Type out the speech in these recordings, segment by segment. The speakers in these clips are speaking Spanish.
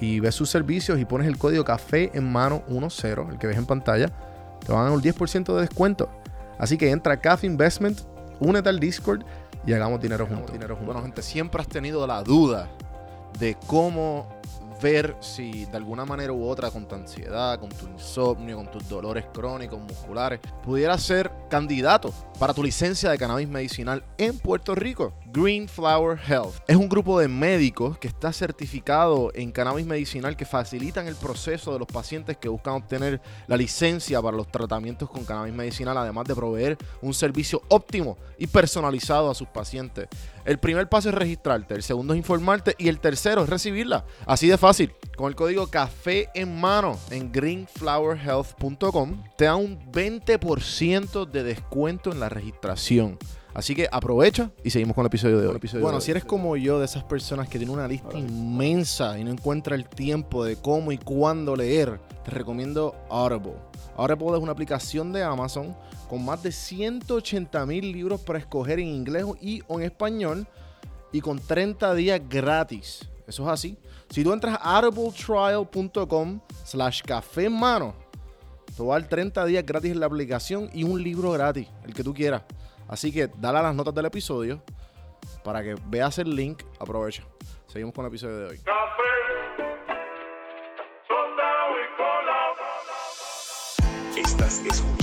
y ves sus servicios y pones el código café en mano 10, el que ves en pantalla, te van a dar un 10% de descuento. Así que entra a Cafe Investment, únete al Discord y hagamos dinero juntos. Dinero juntos. Bueno, gente, siempre has tenido la duda de cómo ver si de alguna manera u otra con tu ansiedad, con tu insomnio, con tus dolores crónicos, musculares, pudieras ser candidato para tu licencia de cannabis medicinal en Puerto Rico. Green Flower Health es un grupo de médicos que está certificado en cannabis medicinal que facilitan el proceso de los pacientes que buscan obtener la licencia para los tratamientos con cannabis medicinal, además de proveer un servicio óptimo y personalizado a sus pacientes. El primer paso es registrarte, el segundo es informarte y el tercero es recibirla. Así de fácil. Con el código café en mano en greenflowerhealth.com te da un 20% de descuento en la registración. Así que aprovecha y seguimos con el episodio de hoy. Bueno, si eres como yo, de esas personas que tienen una lista inmensa y no encuentra el tiempo de cómo y cuándo leer, te recomiendo Audible. Audible es una aplicación de Amazon con más de 180 mil libros para escoger en inglés y o en español y con 30 días gratis. Eso es así. Si tú entras a audibletrial.com slash café en mano, te va a dar 30 días gratis en la aplicación y un libro gratis, el que tú quieras. Así que dale a las notas del episodio para que veas el link. Aprovecha. Seguimos con el episodio de hoy. Estás escuchando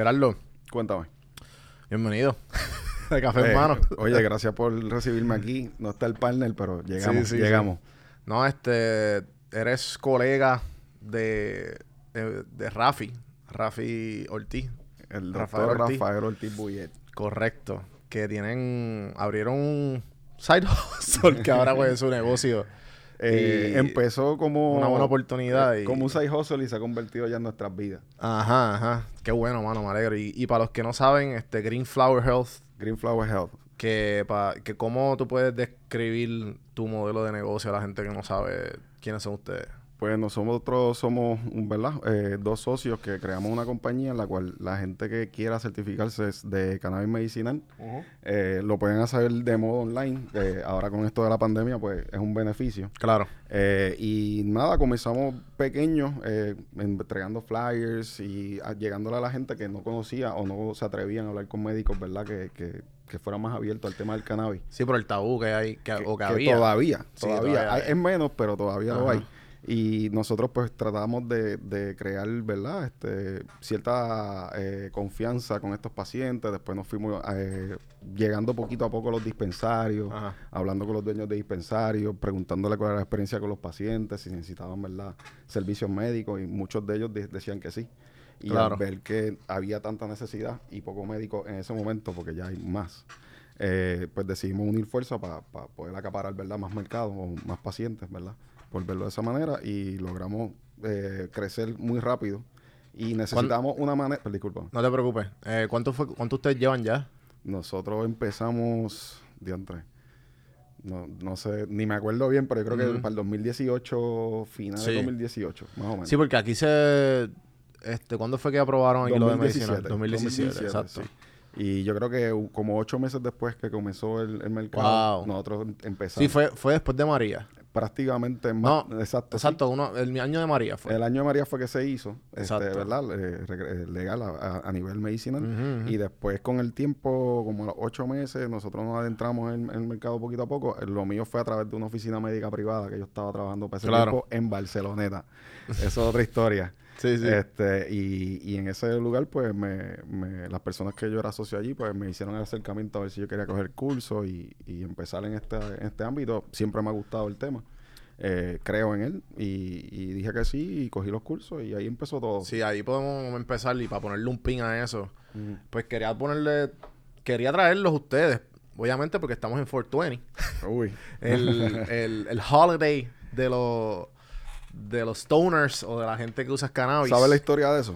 Gerardo, Cuéntame. bienvenido. de Café en Eh, mano. Oye, gracias por recibirme aquí. No está el partner, pero llegamos. Sí, sí, llegamos. No, este, eres colega de, de, de Rafi, Rafi Ortiz. El Rafael doctor Ortiz. Rafael Ortiz Bullet. Correcto. Que tienen, abrieron un side hustle que ahora pues es su negocio. Eh, empezó como... una buena oportunidad eh, y- Como un side hustle y se ha convertido ya en nuestras vidas. Ajá, ajá. Qué bueno, mano, me alegro. Y, y para los que no saben, este Green Flower Health, Green Flower Health. que, pa, que cómo tú puedes describir tu modelo de negocio a la gente que no sabe quiénes son ustedes. Pues nosotros somos, ¿verdad? Eh, dos socios que creamos una compañía en la cual la gente que quiera certificarse de cannabis medicinal eh, lo pueden hacer de modo online. Eh, ahora con esto de la pandemia, pues es un beneficio. Claro. Eh, y nada, comenzamos pequeños, eh, entregando flyers y a- llegándole a la gente que no conocía o no se atrevían a hablar con médicos, ¿verdad? Que, que, que fueran más abiertos al tema del cannabis. Sí, por el tabú que hay, que, o que, había. Todavía, Sí, todavía. hay- hay. es menos, pero todavía lo hay. Y nosotros pues tratamos de, de crear, ¿verdad? Este, cierta eh, confianza con estos pacientes. Después nos fuimos eh, llegando poquito a poco a los dispensarios, Ajá. hablando con los dueños de dispensarios, preguntándole cuál era la experiencia con los pacientes, si necesitaban, ¿verdad? Servicios médicos y muchos de ellos de- decían que sí. Y Claro. al ver que había tanta necesidad y poco médico en ese momento, porque ya hay más, eh, pues decidimos unir fuerzas para poder acaparar, ¿verdad? Más mercados o más pacientes, ¿verdad? Por verlo de esa manera y logramos eh, crecer muy rápido. Y necesitamos una manera... Disculpa. No te preocupes. Eh, ¿cuánto, fue, ¿Cuánto ustedes llevan ya? Nosotros empezamos, diantre, no, no sé, ni me acuerdo bien, pero yo creo que para el 2018, final Sí. de 2018, más o menos. Sí, porque aquí se... Este, ¿Cuándo fue que aprobaron aquí lo de medicina? 2017, 2017, exacto. sí. Y yo creo que como ocho meses después que comenzó el, el mercado, Wow. nosotros empezamos Sí, fue, fue después de María. Prácticamente más, No, exacto, sí. Exacto, uno, el año de María fue. El año de María fue que se hizo, este, Exacto. ¿verdad? Eh, reg- eh, legal a, nivel medicinal. Y después con el tiempo, como a los ocho meses, nosotros nos adentramos en, en el mercado poquito a poco. Eh, Lo mío fue a través de una oficina médica privada que yo estaba trabajando para ese Claro. tiempo en Barceloneta. Eso es otra historia. Sí, sí. Este, y, y en ese lugar, pues, me, me- las personas que yo era socio allí, pues, me hicieron el acercamiento a ver si yo quería coger curso y, y empezar en este, en este ámbito. Siempre me ha gustado el tema. Eh, creo en él y, y dije que sí y cogí los cursos y ahí empezó todo. Sí, ahí podemos empezar y para ponerle un pin a eso. Pues quería ponerle, quería traerlos ustedes, obviamente porque estamos en 420. Uy. El, el, el holiday de los de los stoners o de la gente que usa cannabis. ¿Sabes la historia de eso?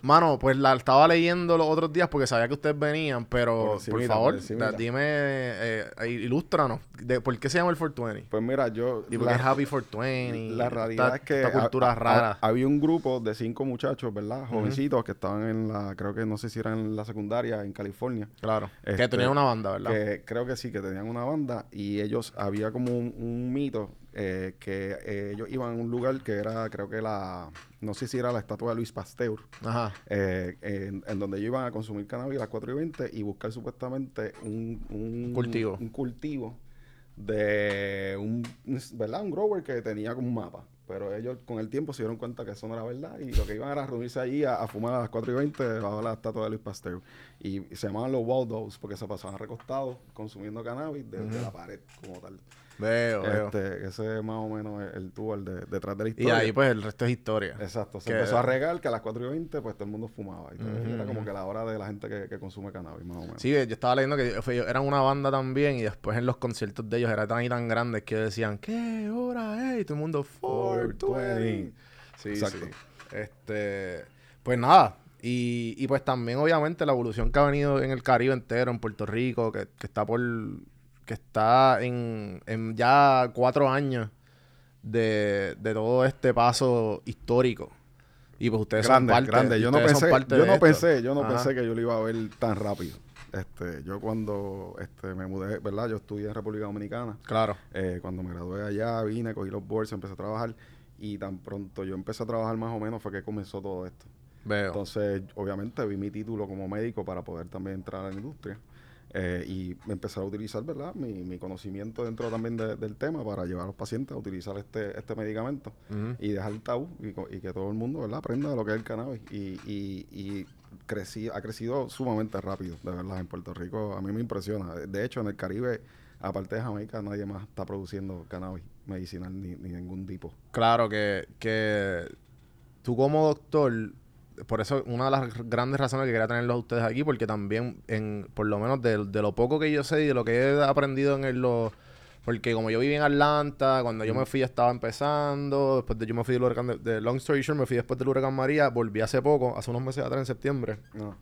Mano, pues la estaba leyendo los otros días porque sabía que ustedes venían, pero Por favor, da- dime, eh, eh, ilústranos. De, ¿Por qué se llama el 420? Pues mira, yo... Y porque es Happy 420. La realidad esta- es que Esta cultura ha- ha- rara. había un grupo de cinco muchachos, ¿verdad? Jovencitos que estaban en la, creo que no sé si eran en la secundaria en California. claro. que este, tenían una banda, ¿verdad? Que creo que sí, que tenían una banda y ellos, había como un, un mito eh, que eh, ellos iban a un lugar que era, creo que la, no sé si era la estatua de Luis Pasteur, Ajá. eh, en, en donde ellos iban a consumir cannabis a las 4 y 20 y buscar supuestamente un, un Cultivo. un cultivo de un, ¿verdad? Un grower que tenía como un mapa. Pero ellos con el tiempo se dieron cuenta que eso no era verdad y lo que iban era reunirse allí a, a fumar a las 4 y 20 debajo de la estatua de Luis Pasteur. Y se llamaban los Waldos porque se pasaban recostados consumiendo cannabis desde la pared como tal. Veo, veo. Este, ese es más o menos el, el tour de, detrás de la Y historia. ahí pues el resto es historia. Exacto, se Que- empezó a regar que a las 4 y 20 pues todo el mundo fumaba. Y era como que la hora de la gente que, que consume cannabis, más o menos. Sí, yo estaba leyendo que fue- eran una banda también y después en los conciertos de ellos era tan y tan grandes que decían, ¿qué hora es? Y todo el mundo, 420. Sí, Exacto. sí. Este, pues nada. Y, y pues también obviamente la evolución que ha venido en el Caribe entero, en Puerto Rico, que, que está por, que está en, en ya cuatro años de, de todo este paso histórico. Y pues ustedes grande, son parte, grande. Yo no pensé, parte yo no pensé, yo no Ajá. pensé que yo lo iba a ver tan rápido. Este, yo cuando este, me mudé, ¿verdad? Yo estudié en República Dominicana. Claro. Eh, cuando me gradué allá, vine, cogí los boards, empecé a trabajar. Y tan pronto yo empecé a trabajar más o menos fue que comenzó todo esto. Veo. Entonces, obviamente, vi mi título como médico para poder también entrar a la industria. Eh, y empezar a utilizar, ¿verdad? Mi, mi conocimiento dentro también de- del tema para llevar a los pacientes a utilizar este, este medicamento y dejar el tabú y, que todo el mundo, ¿verdad? Aprenda de lo que es el cannabis. Y, y, y crecí, ha crecido sumamente rápido, de verdad, en Puerto Rico. A mí me impresiona. De hecho, en el Caribe, aparte de Jamaica, nadie más está produciendo cannabis medicinal ni, ni ningún tipo. Claro que, que tú como doctor, por eso una de las grandes razones que quería tenerlos a ustedes aquí, porque también, en, por lo menos de, de lo poco que yo sé y de lo que he aprendido en el, lo, porque como yo viví en Atlanta, cuando yo me fui estaba empezando, después de yo me fui del huracán, de, de Long Story Short, me fui después del huracán María, volví hace poco, hace unos meses atrás en septiembre, No.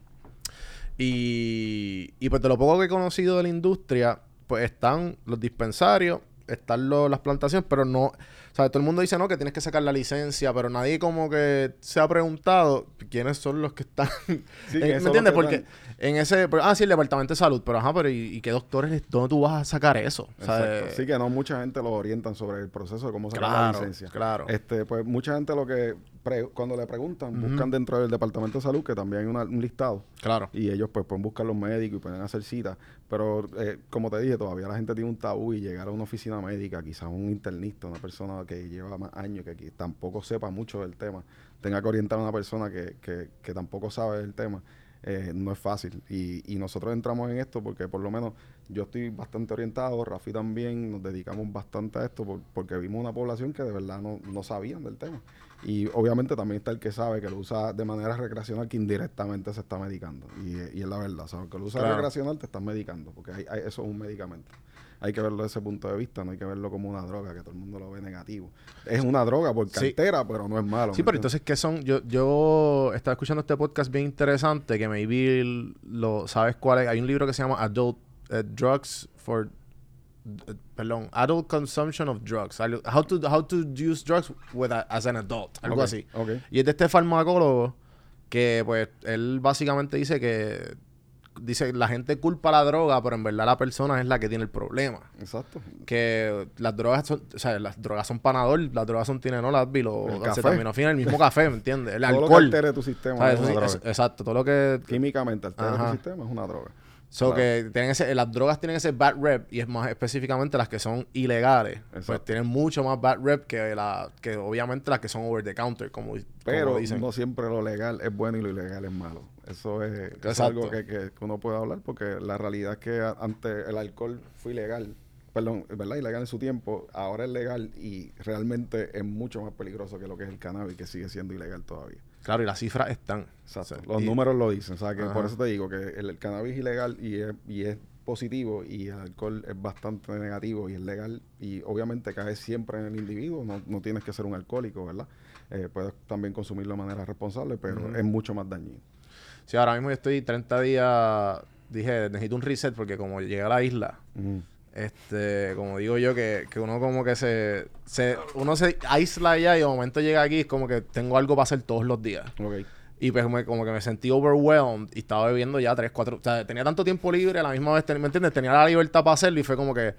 y, y pues de lo poco que he conocido de la industria, pues están los dispensarios, están los- las plantaciones, pero no... O sea, todo el mundo dice, no, que tienes que sacar la licencia, pero nadie como que se ha preguntado quiénes son los que están... Sí, que ¿Me entiendes? que Porque en ese... pero- ah, sí, el Departamento de Salud, pero ajá, pero ¿y, y qué doctores? ¿Dónde tú vas a sacar eso? O sea, Exacto. eh, Sí que no mucha gente lo orientan sobre el proceso de cómo sacar la claro, licencia. claro. Este, pues mucha gente lo que pre- cuando le preguntan, Ujú. buscan dentro del departamento de salud, que también hay una- un listado, claro. y ellos pues pueden buscar los médicos y pueden hacer citas. Pero eh, como te dije, todavía la gente tiene un tabú y llegar a una oficina médica, quizás un internista, una persona que lleva más años, que tampoco sepa mucho del tema, tenga que orientar a una persona que, que, que tampoco sabe del tema. eh, no es fácil y, y nosotros entramos en esto porque por lo menos yo estoy bastante orientado, Rafi también, nos dedicamos bastante a esto por- porque vimos una población que de verdad no, no sabían del tema. Y obviamente también está el que sabe que lo usa de manera recreacional que indirectamente se está medicando. Y, y es la verdad, o sea, que lo usa Claro. recreacional te estás medicando, porque hay- hay- eso es un medicamento. Hay que verlo desde ese punto de vista, no hay que verlo como una droga, que todo el mundo lo ve negativo. Es una droga porque Sí. altera, pero no es malo. Sí, ¿me pero entonces, ¿qué son? Yo, yo estaba escuchando este podcast bien interesante que maybe lo sabes cuál es. Hay un libro que se llama Adult eh, Drugs for perdón, Adult Consumption of Drugs. How to how to use drugs with a- as an adult, algo así. Y es de este farmacólogo que pues él básicamente dice que dice la gente culpa la droga, pero en verdad la persona es la que tiene el problema Exacto. que las drogas son, o sea, las drogas son panadol, las drogas son Tylenol, Advil o acetaminofén, el mismo café, ¿me entiendes? El Todo lo que alcohol. altere tu sistema ¿sabes? es una droga. es- exacto, todo lo que Químicamente altera tu sistema es una droga. So Claro. que tienen ese, las drogas tienen ese bad rep y es más específicamente las que son ilegales. Pues tienen mucho más bad rep que la que obviamente las que son over the counter, como, Pero como dicen. no siempre lo legal es bueno y lo ilegal es malo. Eso es, es algo que, que- uno puede hablar porque la realidad es que antes el alcohol fue ilegal, perdón, ¿verdad? Ilegal en su tiempo, ahora es legal y realmente es mucho más peligroso que lo que es el cannabis, que sigue siendo ilegal todavía. Claro, y las cifras están. Exacto. Los y- números lo dicen. O sea, que Ajá. por eso te digo que el, el cannabis ilegal y es, y es positivo y el alcohol es bastante negativo y es legal y obviamente cae siempre en el individuo. No, no tienes que ser un alcohólico, ¿verdad? Eh, puedes también consumirlo de manera responsable, pero es mucho más dañino. Sí, ahora mismo yo estoy 30 días. Dije, necesito un reset porque como llegué a la isla. Este, como digo yo, que, que uno como que se, se. Uno se aísla allá y de momento llega aquí, es como que tengo algo para hacer todos los días. Ok. Y pues me- como que me sentí overwhelmed y estaba bebiendo ya tres, cuatro... O sea, tenía tanto tiempo libre, a la misma vez, ¿me entiendes? Tenía la libertad para hacerlo y fue como que...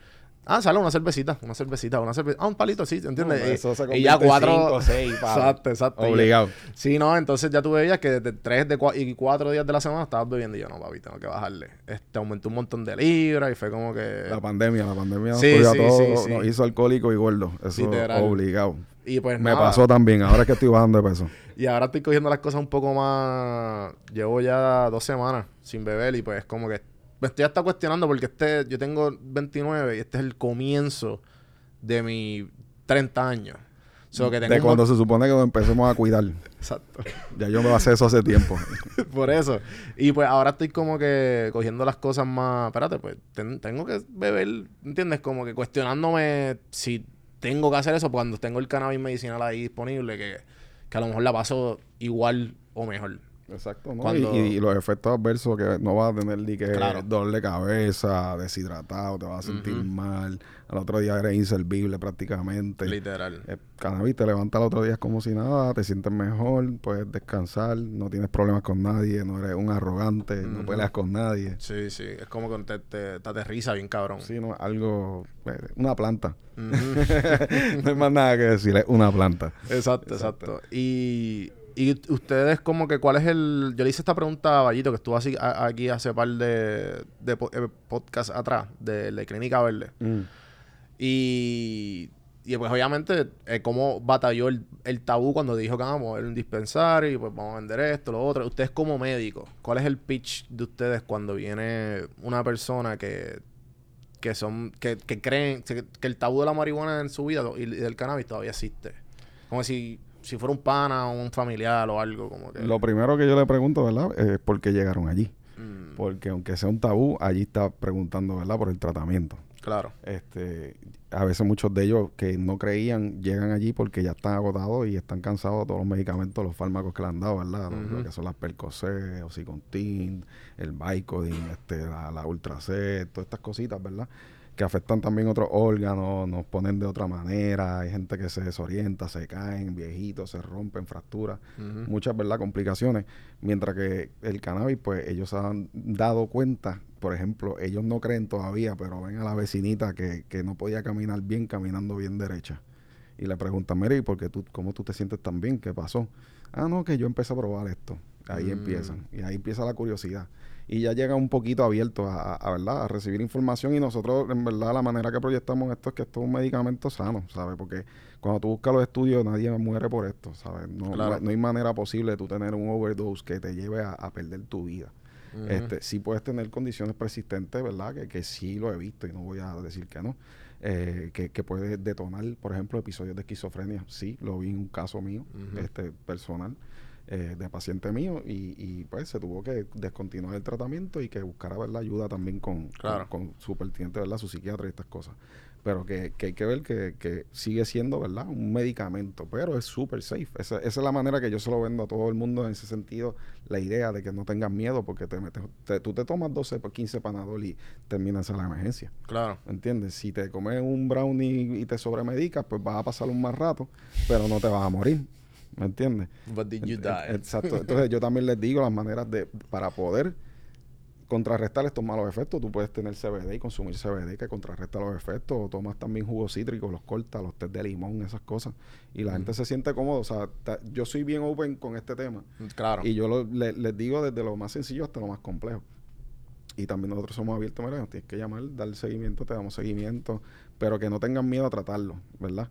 Ah, sale una cervecita, una cervecita, una cervecita. Ah, un palito, sí, ¿entiendes? No, Y- eso se y, ya cuatro... cinco, seis, pa. exacto, exacto. Y- Obligado. Sí, no, entonces ya tú veías que de tres de cua- y cuatro días de la semana estabas bebiendo y yo, no, papi, tengo que bajarle. Este, aumentó un montón de libras y fue como que... La pandemia, la pandemia nos Sí, cogió a sí, todos, sí, sí. nos hizo alcohólico y gordo. Eso Literal. obligado. Y pues Me nada. pasó también, ahora es que estoy bajando de peso. Y ahora estoy cogiendo las cosas un poco más. Llevo ya dos semanas sin beber y pues como que me estoy hasta cuestionando porque este, yo tengo 29 y este es el comienzo de mis 30 años. So que tengo De cuando se supone que nos empecemos a cuidar. Exacto. Ya yo me hacer eso hace tiempo. Por eso. Y pues ahora estoy como que cogiendo las cosas más. Espérate, pues ten- tengo que beber, ¿entiendes? Como que cuestionándome si tengo que hacer eso cuando tengo el cannabis medicinal ahí disponible, que, que a lo mejor la paso igual o mejor. Exacto, ¿no? Cuando- Y, y los efectos adversos que no vas a tener ni que Claro. dolor de cabeza, deshidratado, te vas a sentir mal. Al otro día eres inservible prácticamente. Literal. Eh, cannabis te levanta al otro día como si nada, te sientes mejor, puedes descansar, no tienes problemas con nadie, no eres un arrogante, no peleas con nadie. Sí, sí. Es como que te, te, te aterriza bien cabrón. Sí, no, algo, eh, una planta. No hay más nada que decir, es una planta. exacto, exacto. Y, y ustedes como que, ¿cuál es el...? Yo le hice esta pregunta a Vallito, que estuvo así, a- aquí hace par de, de po- eh, podcast atrás, de la Clínica Verde. Mm. Y, y pues obviamente, eh, cómo batalló el, el tabú cuando dijo que "Ah, vamos a ver un dispensario y pues vamos a vender esto, lo otro. Ustedes como médicos, ¿cuál es el pitch de ustedes cuando viene una persona que, que son, que, que creen que, que el tabú de la marihuana en su vida y del cannabis todavía existe? Como si, si fuera un pana o un familiar o algo, como que. Lo primero que yo le pregunto, ¿verdad? Es por qué llegaron allí. Mm, Porque aunque sea un tabú, allí está preguntando, ¿verdad? Por el tratamiento. claro. Este, a veces muchos de ellos que no creían llegan allí porque ya están agotados y están cansados de todos los medicamentos, los fármacos que le han dado, ¿verdad? Lo- que son las Percocet, Oxycontin, el Vicodin, este, la, la Ultracet, todas estas cositas, ¿verdad? Que afectan también otros órganos, nos ponen de otra manera, hay gente que se desorienta, se caen, viejitos, se rompen, fracturas Ujú. muchas verdad complicaciones. Mientras que el cannabis pues ellos se han dado cuenta por ejemplo ellos no creen todavía pero ven a la vecinita que, que no podía caminar bien caminando bien derecha. Y le preguntan Mary ¿por qué tú cómo tú te sientes tan bien qué pasó ah no que yo empecé a probar esto ahí Mm. empiezan. Y ahí empieza la curiosidad y ya llega un poquito abierto a, a- a, verdad a recibir información y nosotros en verdad la manera que proyectamos esto es que esto es un medicamento sano sabes porque cuando tú buscas los estudios nadie muere por esto sabes no, Claro. no hay manera posible de tú tener un overdose que te lleve a, a perder tu vida. Este sí puedes tener condiciones persistentes verdad que, que sí lo he visto y no voy a decir que no. Eh, que, que puede detonar por ejemplo episodios de esquizofrenia. Sí lo vi en un caso mío este personal eh, de paciente mío y, y, pues se tuvo que descontinuar el tratamiento y que buscara ¿verdad? ayuda también con, Claro. con, con su pertinente, ¿verdad? su psiquiatra y estas cosas. Pero que, que hay que ver que, que sigue siendo verdad un medicamento, pero es súper safe. Esa, esa es la manera que yo se lo vendo a todo el mundo en ese sentido, la idea de que no tengas miedo porque te metes, te- tú te tomas 12 por 15 panadol y terminas en la emergencia. Claro. ¿Entiendes? Si te comes un brownie y te sobremedicas, pues vas a pasar un más rato, pero no te vas a morir. ¿Me entiendes? But did you Ent- die? Exacto. Entonces yo también les digo las maneras de para poder contrarrestar estos malos efectos. Tú puedes tener CBD y consumir CBD que contrarresta los efectos. O tomas también jugos cítricos, los cortas, los test de limón, esas cosas. Y la gente se siente cómodo. O sea, ta- yo soy bien open con este tema. Claro. Y yo lo- le- les digo desde lo más sencillo hasta lo más complejo. y también nosotros somos abiertos, mira, tienes que llamar, dar seguimiento, te damos seguimiento, pero que no tengan miedo a tratarlo, ¿verdad?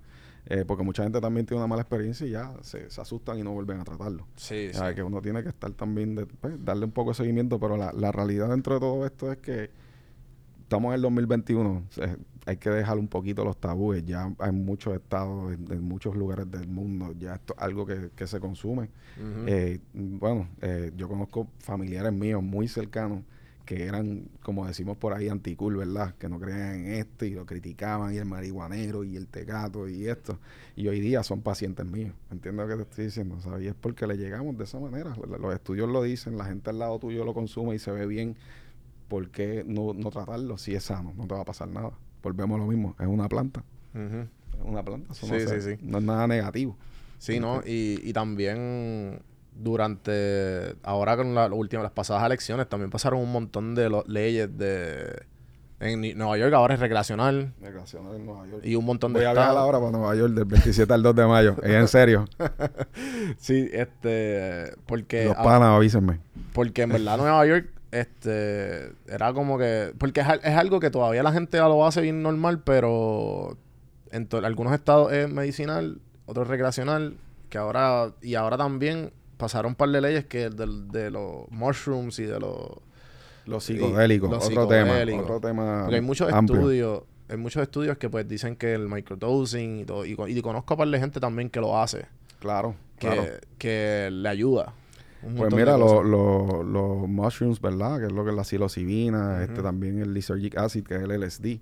Eh, porque mucha gente también tiene una mala experiencia y ya se, se asustan y no vuelven a tratarlo. Sí, O sea, que uno tiene que estar también, de, pues, darle un poco de seguimiento, pero la, la realidad dentro de todo esto es que estamos en el 2021, o sea, hay que dejar un poquito los tabúes, ya hay muchos estados, en, en muchos lugares del mundo, ya esto es algo que, que se consume. Ujú. Eh, bueno, eh, yo conozco familiares míos muy cercanos que eran, como decimos por ahí, anticool, ¿verdad? Que no creían en esto y lo criticaban, y el marihuanero, y el tecato, y esto. Y hoy día son pacientes míos. ¿Entiendes lo que te estoy diciendo? ¿sabes? Y es porque le llegamos de esa manera. Los estudios lo dicen, la gente al lado tuyo lo consume y se ve bien. ¿Por qué no, no tratarlo si es sano? No te va a pasar nada. Volvemos a lo mismo. Es una planta. Es una planta. Eso Sí, sí, sí. no es nada negativo. Sí, ¿no? Y, y también durante, ahora con la, las últimas, las pasadas elecciones, también pasaron un montón de lo- leyes de... En Nueva York ahora es recreacional Migración en Nueva York. y un montón de Voy a viajar estados. ahora para Nueva York del 27 al 2 de mayo. Es en serio. Sí, este... Porque... Los panas, avísenme. Porque en verdad Nueva York, este, era como que, porque es, es algo que todavía la gente lo hace bien normal, pero en algunos estados es medicinal, otros recreacional, que ahora, y ahora también pasaron un par de leyes que del- de los mushrooms y de los... Los psicodélicos, los otro psicodélicos. tema, otro tema Porque hay muchos amplio. estudios, hay muchos estudios que pues dicen que el microdosing y todo, y, co- y conozco a par de gente también que lo hace, Claro, que, claro. que le ayuda. Pues de mira, los los mushrooms, ¿verdad? Que es lo que es la psilocibina, este también el lysergic acid, que es el LSD,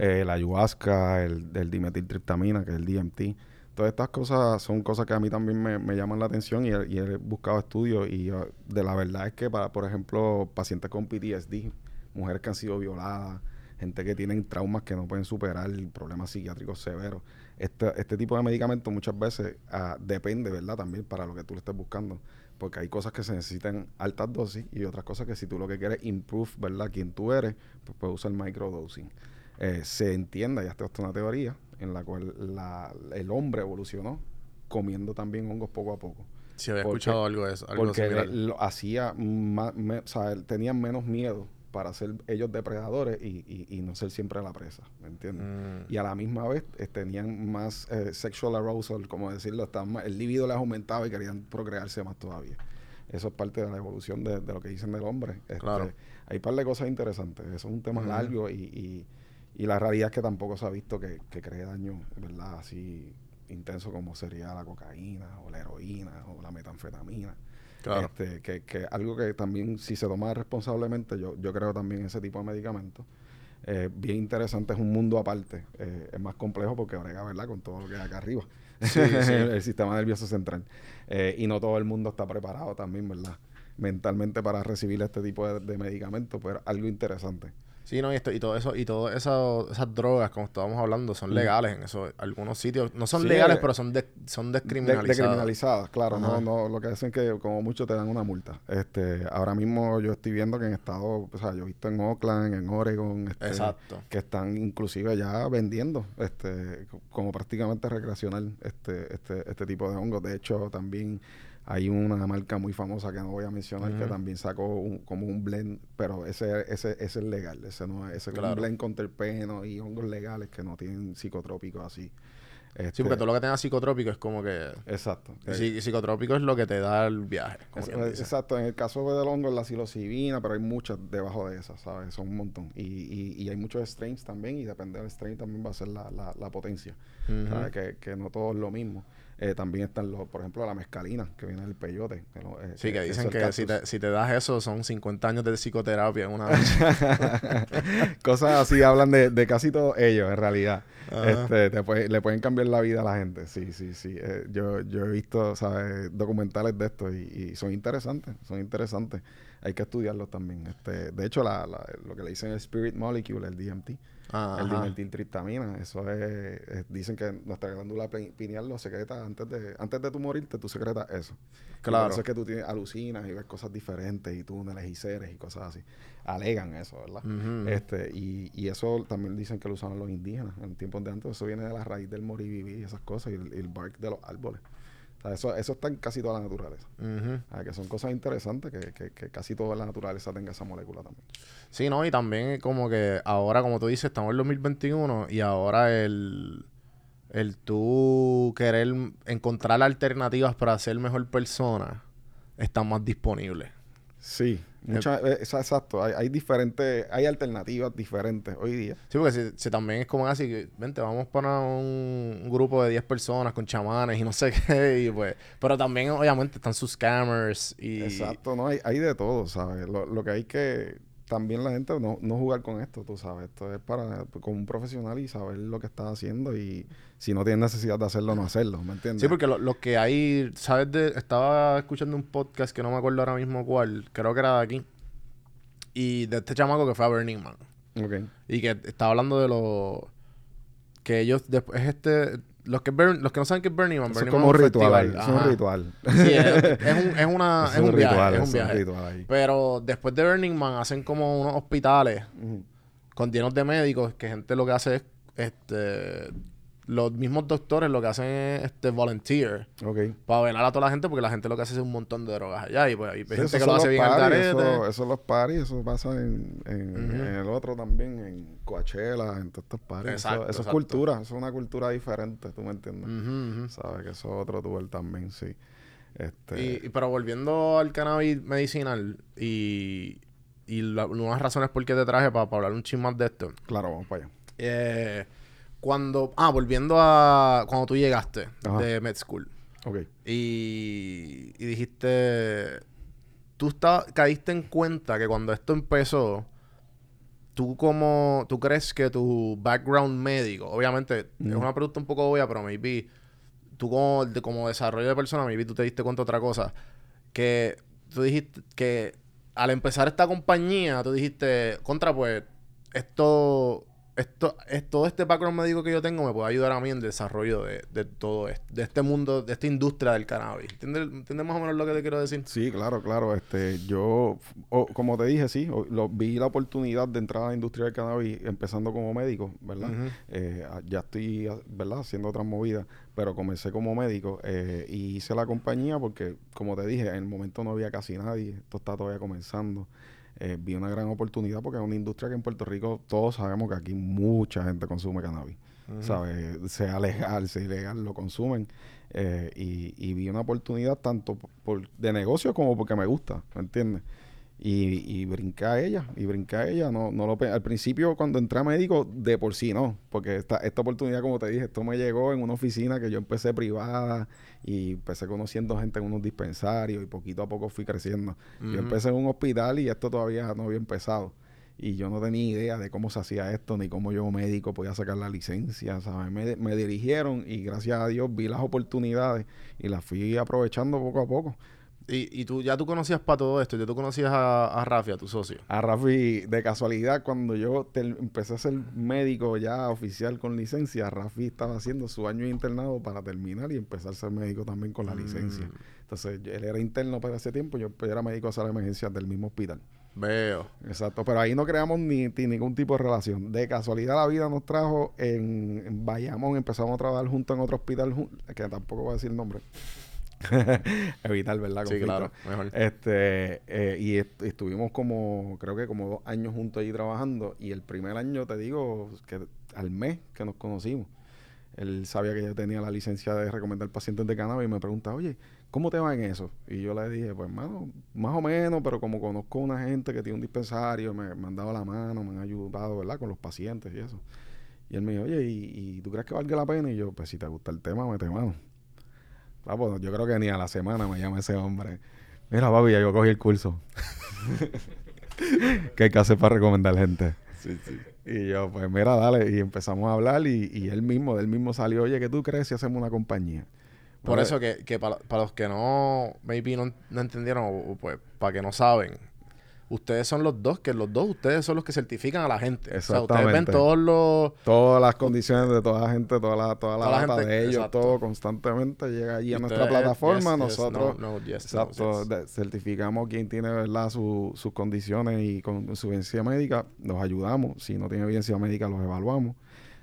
eh, la ayahuasca, el, el dimetiltriptamina, que es el DMT. Todas estas cosas son cosas que a mí también me, me llaman la atención y, he- buscado estudios y uh, de la verdad es que para, por ejemplo, pacientes con PTSD, mujeres que han sido violadas, gente que tienen traumas que no pueden superar, problemas psiquiátricos severos, este, este tipo de medicamentos muchas veces ah, depende, ¿verdad? También para lo que tú le estés buscando. Porque hay cosas que se necesitan altas dosis y otras cosas que si tú lo que quieres improve, ¿verdad? Quién tú eres, pues puedes usar microdosing. Eh, se entienda, ya está una teoría en la cual la- el hombre evolucionó comiendo también hongos poco a poco. Sí, había porque- escuchado algo de eso, algo Porque lo hacía más, me- o sea, tenían menos miedo para ser ellos depredadores y, y- y no ser siempre la presa, ¿me entiendes? Mm. Y a la misma vez eh, tenían más eh, sexual arousal, como decirlo, más- el libido les aumentaba y querían procrearse más todavía. Eso es parte de la evolución de, de lo que dicen del hombre. Este, Claro. Hay un par de cosas interesantes. Eso es un tema Ujú. largo y, y- y la realidad es que tampoco se ha visto que, que cree daño, ¿verdad? Así intenso como sería la cocaína o la heroína o la metanfetamina. Claro. Este, que, que algo que también, si se toma responsablemente, yo, yo creo también en ese tipo de medicamentos. Eh, bien interesante, es un mundo aparte. Eh, es más complejo porque brega, ¿verdad? Con todo lo que hay acá arriba. Sí, sí. el sistema nervioso central. Eh, y no todo el mundo está preparado también, ¿verdad? Mentalmente para recibir este tipo de, de medicamentos, pero algo interesante. Sí, no, y, esto, y todo eso, y todas esas drogas, como estábamos hablando, son Mm. legales en eso. Algunos sitios, no son Sí, legales, eh, pero son, de, son De- descriminalizadas. Claro. Ajá. No, no, lo que hacen es que como mucho te dan una multa. Este, ahora mismo yo estoy viendo que en estados, o sea, yo he visto en Oakland, en Oregon, este, Exacto. que están inclusive ya vendiendo, este, co- como prácticamente recreacional, este, este, este tipo de hongos. De hecho, también hay una marca muy famosa que no voy a mencionar que también sacó un- como un blend, pero ese, ese, ese es legal, ese no es, ese es un blend con terpenos y hongos legales que no tienen psicotrópicos así. Sí, Este, porque todo lo que tenga psicotrópico es como que... Exacto. y Eh, psicotrópico es lo que te da el viaje, Es- exacto, en el caso del hongo es la psilocibina, pero hay muchas debajo de esas, ¿sabes? Son un montón. Y, y, y hay muchos strains también, y depende del strain también va a ser la, la, la potencia. ¿sabes? Que, que no todo es lo mismo. Eh, también están los, por ejemplo, la mescalina, que viene del peyote. que lo- eh, Sí, que eh, dicen que si te, si te das eso son 50 años de psicoterapia en una noche. Cosas así hablan de, de casi todos ellos, en realidad. Ajá. Este, te puede- le pueden cambiar la vida a la gente. Sí, sí, sí. Eh, yo, yo he visto, ¿sabes? Documentales de esto y, y son interesantes, son interesantes. Hay que estudiarlos también. Este, de hecho, la, la- lo que le dicen el Spirit Molecule, el DMT, Ah, el ajá. dimetiltriptamina, eso es, es- dicen que nuestra glándula pi- pineal lo secreta antes de, antes de tú morirte, tú secretas eso. Y por Claro. eso es que tú tienes alucinas y ves cosas diferentes y túneles y seres y cosas así. Alegan eso, ¿verdad? Este, y, y eso también dicen que lo usaban los indígenas en tiempos de antes. Eso viene de la raíz del moribibí y esas cosas y el, y el bark de los árboles. Sea, eso, eso está en casi toda la naturaleza. Que son cosas interesantes que, que, que casi toda la naturaleza tenga esa molécula también. Sí, ¿no? Y también como que ahora, como tú dices, estamos en 2021 y ahora el, el tú querer encontrar alternativas para ser mejor persona está más disponible. Sí, muchas, eh, exacto. Hay, hay diferentes, hay alternativas diferentes hoy día. Sí, porque si, si también es como así, que, vente, vamos para un, un grupo de 10 personas con chamanes y no sé qué, y pues, pero también obviamente están sus scammers y... Exacto, no hay, hay de todo, ¿sabes? Lo, lo que hay que también la gente no, no jugar con esto, tú sabes. Esto es para con un profesional y saber lo que estás haciendo y si no tienes necesidad de hacerlo, no hacerlo, ¿me entiendes? Sí, porque lo, lo que hay, ¿sabes? De, estaba escuchando un podcast que no me acuerdo ahora mismo cuál, creo que era de aquí, y de este chamaco que fue a Burning Man. Ok. Y que estaba hablando de los. Que ellos después este. Los que, Burn- los que no saben qué es Burning Man, es como Man ritual es un ritual. Sí, es, es un, es una, Es es un, un viaje, ritual, es un ritual ahí. Pero después de Burning Man hacen como unos hospitales con llenos de médicos que gente lo que hace es este los mismos doctores lo que hacen es este volunteer Ok. para velar a toda la gente porque la gente lo que hace es un montón de drogas allá y pues hay Sí, gente que lo hace bien al parties, garete. Eso, eso los paris, eso pasa en, en, el otro también, en Coachella, en todos estos paris. Exacto, eso, eso es cultura, eso es una cultura diferente, ¿tú me entiendes? Ujú. Sabes que eso es otro tour también, sí. Este, Y, y- pero volviendo al cannabis medicinal y, y la- unas razones por qué te traje para, hablar un chisme más de esto. Claro, vamos para allá. Eh, cuando, ah, volviendo a cuando tú llegaste Ajá. de med school Ok. y, y dijiste, tú está- caíste en cuenta que cuando esto empezó, tú como, tú crees que tu background médico, obviamente es una pregunta un poco obvia, pero maybe tú como, de- como desarrollo de persona, maybe tú te diste cuenta de otra cosa, que tú dijiste que al empezar esta compañía, tú dijiste, contra pues, esto, esto, es, todo este background médico que yo tengo me puede ayudar a mí en el desarrollo de, de todo esto, de este mundo, de esta industria del cannabis. ¿Entiendes, ¿Entiendes más o menos lo que te quiero decir? Sí, claro, claro. Este, yo, como te dije, sí, lo, vi la oportunidad de entrar a la industria del cannabis empezando como médico, ¿verdad? Eh, ya estoy, ¿verdad? Haciendo otras movidas, pero comencé como médico eh, y hice la compañía porque, como te dije, en el momento no había casi nadie, esto está todavía comenzando. Eh, vi una gran oportunidad porque es una industria que en Puerto Rico todos sabemos que aquí mucha gente consume cannabis. ¿sabes? Sea legal, sea ilegal, lo consumen. Eh, y, y vi una oportunidad tanto por- de negocio como porque me gusta, ¿me entiendes? Y, y brinqué a ella, y brinqué a ella. No, no lo, al principio, cuando entré a médico, de por sí no, porque esta, esta oportunidad, como te dije, esto me llegó en una oficina que yo empecé privada y empecé conociendo gente en unos dispensarios y poquito a poco fui creciendo. Yo empecé en un hospital y esto todavía no había empezado. Y yo no tenía idea de cómo se hacía esto, ni cómo yo médico podía sacar la licencia, ¿sabes? Me, me dirigieron y gracias a Dios vi las oportunidades y las fui aprovechando poco a poco. Y, y tú ya tú conocías para todo esto, ya tú conocías a, a Rafi, a tu socio. A Rafi, de casualidad, cuando yo tel- empecé a ser médico ya oficial con licencia, Rafi estaba haciendo su año de internado para terminar y empezar a ser médico también con la licencia. Entonces, él era interno para ese tiempo, yo era médico de sala de emergencias del mismo hospital. Veo. Exacto, pero ahí no creamos ni, ni ningún tipo de relación. De casualidad la vida nos trajo en, en Bayamón, empezamos a trabajar juntos en otro hospital, que tampoco voy a decir el nombre. Evitar, ¿verdad? Sí, claro, mejor. Este, eh, y est- estuvimos como, creo que como dos años juntos allí trabajando. Y el primer año, te digo, que al mes que nos conocimos, él sabía que yo tenía la licencia de recomendar pacientes de cannabis y me pregunta, oye, ¿cómo te va en eso? Y yo le dije, pues, hermano, más o menos, pero como conozco a una gente que tiene un dispensario, me, me han dado la mano, me han ayudado, ¿verdad? Con los pacientes y eso. Y él me dijo, oye, ¿y, y tú crees que valga la pena? Y yo, pues, si te gusta el tema, mete mano. Ah, pues, yo creo que ni a la semana me llama ese hombre. Mira, papi, ya yo cogí el curso. ¿Qué hay que hacer para recomendar gente? Sí, sí. Y yo, pues mira, dale. Y empezamos a hablar y, y él mismo, él mismo salió, oye, ¿qué tú crees si hacemos una compañía? Por Pues, eso que, que para, para los que no, maybe no, no entendieron, o pues para que no saben, ustedes son los dos, que los dos ustedes son los que certifican a la gente. O sea, ustedes ven Exactamente. todos los... Todas las condiciones de toda la gente, toda la, toda la Toda la data gente, de ellos, exacto. todo constantemente llega allí a nuestra plataforma. yes, yes, nosotros, no, no, yes, no, exacto, de- certificamos quién tiene verdad su- sus condiciones y con su evidencia médica, los ayudamos. Si no tiene evidencia médica, los evaluamos.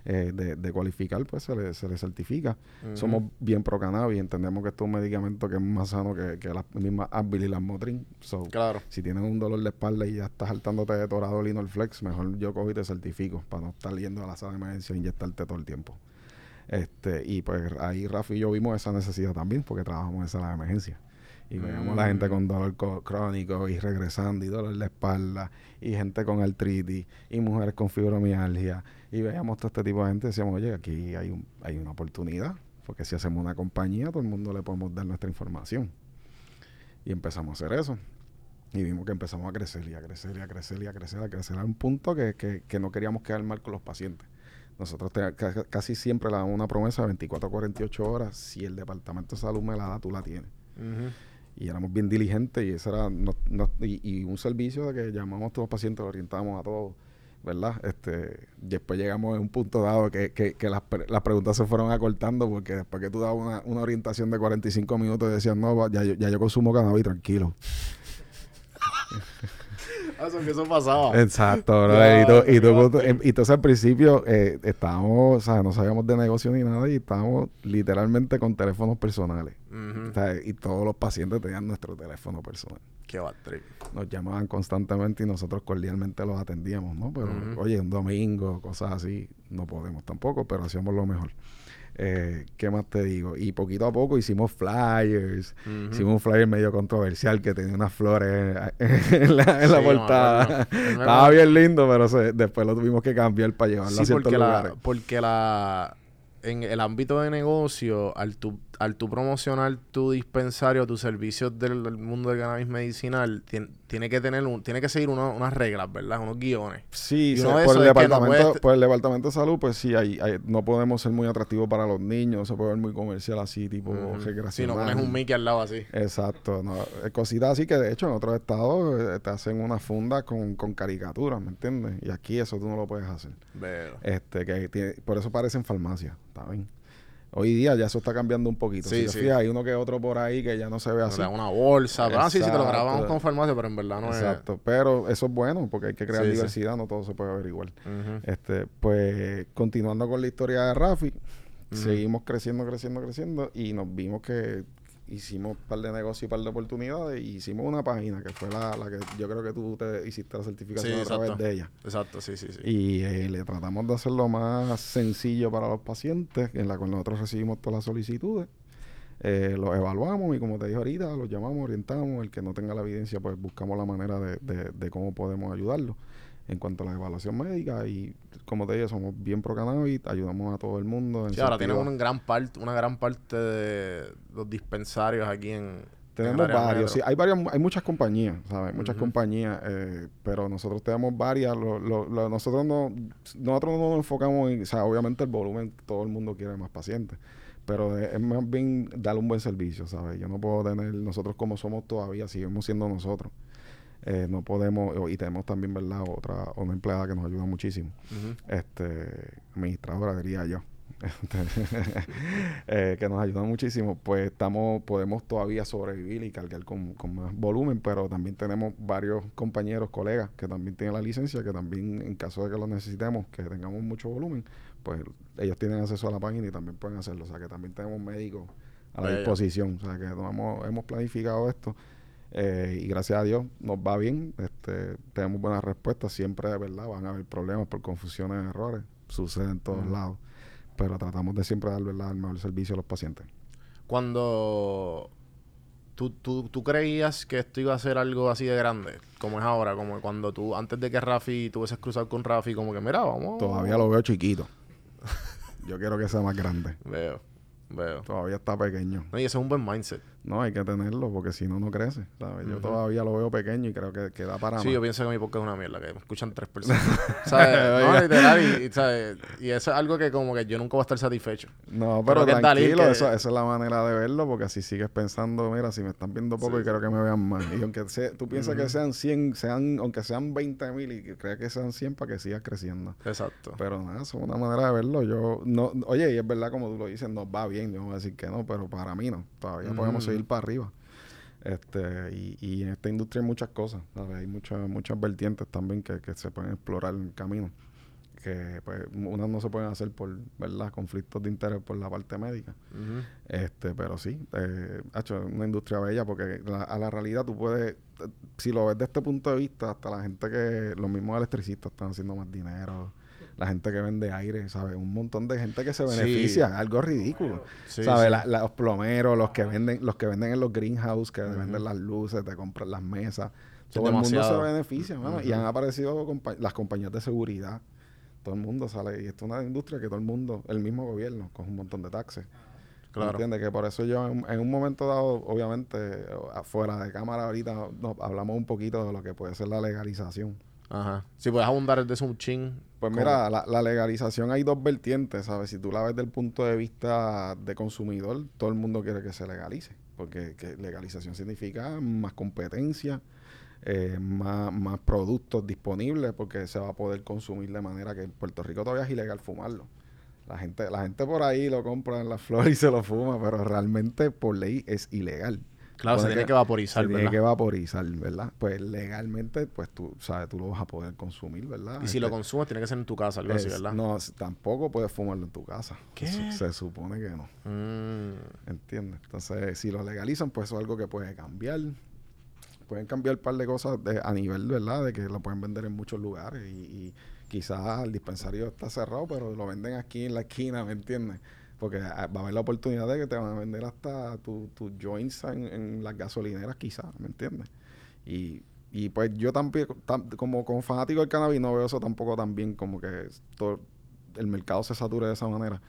Eh, de, de cualificar, pues se le, se le certifica. Somos bien pro cannabis, entendemos que esto es un medicamento que es más sano que, que las mismas Advil y las Motrin. So, Claro. si tienes un dolor de espalda y ya estás saltándote de Toradol y Norflex, mejor yo cojo y te certifico para no estar yendo a la sala de emergencia e inyectarte todo el tiempo. Este, y pues ahí Rafa y yo vimos esa necesidad también porque trabajamos en sala de emergencia. Y veíamos a la gente con dolor co- crónico y regresando y dolor de espalda y gente con artritis y mujeres con fibromialgia y veíamos todo este tipo de gente y decíamos, oye, aquí hay, un, hay una oportunidad porque si hacemos una compañía todo el mundo le podemos dar nuestra información. Y empezamos a hacer eso. Y vimos que empezamos a crecer y a crecer y a crecer y a crecer, a crecer a un punto que, que, que no queríamos quedar mal con los pacientes. Nosotros te- ca- casi siempre le damos una promesa de 24 a 48 horas. Si el departamento de salud me la da, tú la tienes. Y éramos bien diligentes y ese era no- no- y, y un servicio de que llamamos a todos los pacientes, lo orientamos a todos, ¿verdad? Este, después llegamos a un punto dado que, que, que las, pre- las preguntas se fueron acortando porque después que tú dabas una, una orientación de 45 minutos y decías, no, ya, yo- ya yo consumo cannabis tranquilo. Ah, eso, que eso pasaba. Exacto, bro. Y, tú- y, tú- tú- y al principio eh, estábamos, o sea, no sabíamos de negocio ni nada y estábamos literalmente con teléfonos personales. Ujú. O sea, y todos los pacientes tenían nuestro teléfono personal. Qué trip. Nos llamaban constantemente y nosotros cordialmente los atendíamos, ¿no? Pero, oye, un domingo, cosas así, no podemos tampoco, pero hacíamos lo mejor. Eh, ¿Qué más te digo? Y poquito a poco hicimos flyers. Hicimos un flyer medio controversial que tenía unas flores en la, en Sí, portada. Estaba bien lindo, pero se- después lo tuvimos que cambiar para llevarlo a Sí, ciertos porque lugares. la, porque la en el ámbito de negocio, al tu, al tu promocionar tu dispensario, tus servicios del, del mundo del cannabis medicinal, tien- tiene que tener un, tiene que seguir uno- unas reglas, ¿verdad? Unos guiones. Sí, de por, el que no departamento, puedes- por el departamento de salud, pues sí, hay, hay- no podemos ser muy atractivos para los niños, no se puede ver muy comercial así, tipo Ujú. Si no pones un Mickey al lado así. Exacto, no, eh, cositas así que de hecho en otros estados eh, te hacen una funda con, con caricaturas, ¿me entiendes? Y aquí eso tú no lo puedes hacer. Veo. Este, que tiene- por eso parecen farmacias, ¿está bien? Hoy día ya eso está cambiando un poquito. Sí, si te sí. fijas, hay uno que otro por ahí que ya no se ve O así. sea, una bolsa. Ah, sí, sí, te lo Exacto. grabamos con farmacia, pero en verdad no Exacto, pero eso es bueno porque hay que crear Sí, diversidad, no todo se puede ver igual. es. Ujú. Este, pues continuando con la historia de Rafi, seguimos creciendo, creciendo, creciendo y nos vimos que hicimos un par de negocios y un par de oportunidades y hicimos una página que fue la, la que yo creo que tú te hiciste la certificación Sí, a través de ella. Exacto, sí, sí, sí. Y eh, le tratamos de hacerlo más sencillo para los pacientes, en la cual nosotros recibimos todas las solicitudes. Eh, los evaluamos y como te dije ahorita, los llamamos, orientamos. El que no tenga la evidencia, pues buscamos la manera de, de- de cómo podemos ayudarlo en cuanto a la evaluación médica. Y como te dije, somos bien pro cannabis, ayudamos a todo el mundo. en Sí, ahora tienen una gran parte, una gran parte de los dispensarios aquí en. en Tenemos varios, sí, hay varias, hay muchas compañías, ¿sabes? Muchas compañías, eh, pero nosotros tenemos varias, lo- lo- lo- nosotros no, nosotros no nos enfocamos en, o sea, obviamente el volumen, todo el mundo quiere más pacientes, pero es, es más bien darle un buen servicio, ¿sabes? Yo no puedo tener, nosotros como somos todavía, seguimos siendo nosotros, eh, no podemos, y tenemos también, ¿verdad? Otra, una empleada que nos ayuda muchísimo, este, administradora diría yo, eh, que nos ayuda muchísimo, pues estamos, podemos todavía sobrevivir y cargar con, con más volumen, pero también tenemos varios compañeros, colegas que también tienen la licencia, que también en caso de que lo necesitemos, que tengamos mucho volumen, pues ellos tienen acceso a la página y también pueden hacerlo, o sea que también tenemos médicos a la disposición, o sea que nos hemos, hemos planificado esto. Eh, y gracias a Dios nos va bien, este, tenemos buenas respuestas, siempre de verdad van a haber problemas por confusiones, errores, sucede en todos lados, pero tratamos de siempre dar ¿verdad? el mejor servicio a los pacientes. Cuando tú, tú, tú creías que esto iba a ser algo así de grande, como es ahora, como cuando tú, antes de que Rafi, tú hubieses cruzado con Rafi, como que mira, vamos. Todavía lo veo chiquito. Yo quiero que sea más grande. Veo, veo. Todavía está pequeño. No, y ese es un buen mindset. No, hay que tenerlo porque si no, no crece. ¿sabes? Yo todavía lo veo pequeño y creo que, que da para Sí, más. yo pienso que mi podcast es una mierda, que me escuchan tres personas. ¿Sabes? No, literal, y, y, ¿sabes? y eso es algo que como que yo nunca voy a estar satisfecho. No, Creo pero tranquilo, que- eso- esa es la manera de verlo, porque así sigues pensando, mira, si me están viendo poco Sí, y quiero que me vean más. Y aunque se- tú piensas que sean 100, sean, aunque sean 20 mil y creas que sean 100 para que sigas creciendo. Exacto. Pero nada, eso es una manera de verlo. Yo, no, oye, y es verdad como tú lo dices, nos va bien, yo no voy a decir que no, pero para mí no. Todavía podemos Ujú. Seguir para arriba. Este, y, y en esta industria hay muchas cosas, ¿sabes? Hay muchas, muchas vertientes también que, que se pueden explorar en el camino. que pues, unas no se pueden hacer por, ¿verdad? Conflictos de interés por la parte médica. Este, pero sí, eh, hecho, es una industria bella porque la- a la realidad tú puedes, si lo ves de este punto de vista, hasta la gente que, los mismos electricistas están haciendo más dinero, la gente que vende aire, ¿sabes? Un montón de gente que se Sí. beneficia, algo ridículo. Sí, ¿Sabes? sí. La- la- los plomeros, los que venden, los que venden en los greenhouse, que venden las luces, te compran las mesas. Es Todo el mundo se beneficia, mano. Y han aparecido compa- las compañías de seguridad. Todo el mundo sale. Y esto es una industria que todo el mundo, el mismo gobierno, coge un montón de taxes. Claro. ¿Entiendes? Que por eso yo en, en un momento dado, obviamente, afuera de cámara ahorita nos hablamos un poquito de lo que puede ser la legalización. Ajá. Si puedes abundar de eso un chin. Pues ¿cómo? mira, la, la legalización hay dos vertientes, ¿sabes? Si tú la ves del punto de vista de consumidor, todo el mundo quiere que se legalice, porque que legalización significa más competencia, eh, más, más productos disponibles, porque se va a poder consumir de manera que en Puerto Rico todavía es ilegal fumarlo. La gente, la gente por ahí lo compra en la flor y se lo fuma, pero realmente por ley es ilegal. Claro, se Pone tiene que vaporizar, se tiene que vaporizar, ¿verdad? Pues legalmente, pues tú, sabes, tú lo vas a poder consumir, ¿verdad? Y si lo Este, consumes, tiene que ser en tu casa, algo así, ¿verdad? No, tampoco puedes fumarlo en tu casa. ¿Qué? Se, se supone que no, Mm. ¿entiendes? Entonces, si lo legalizan, pues eso es algo que puede cambiar. Pueden cambiar un par de cosas de- a nivel, ¿verdad? De que lo pueden vender en muchos lugares y, y quizás el dispensario está cerrado, pero lo venden aquí en la esquina, ¿me entiendes? Porque ah, va a haber la oportunidad de que te van a vender hasta tus joints en, en las gasolineras, quizás, ¿me entiendes? Y, y pues yo también, tam- como, como fanático del cannabis, no veo eso tampoco tan bien como que todo el mercado se sature de esa manera.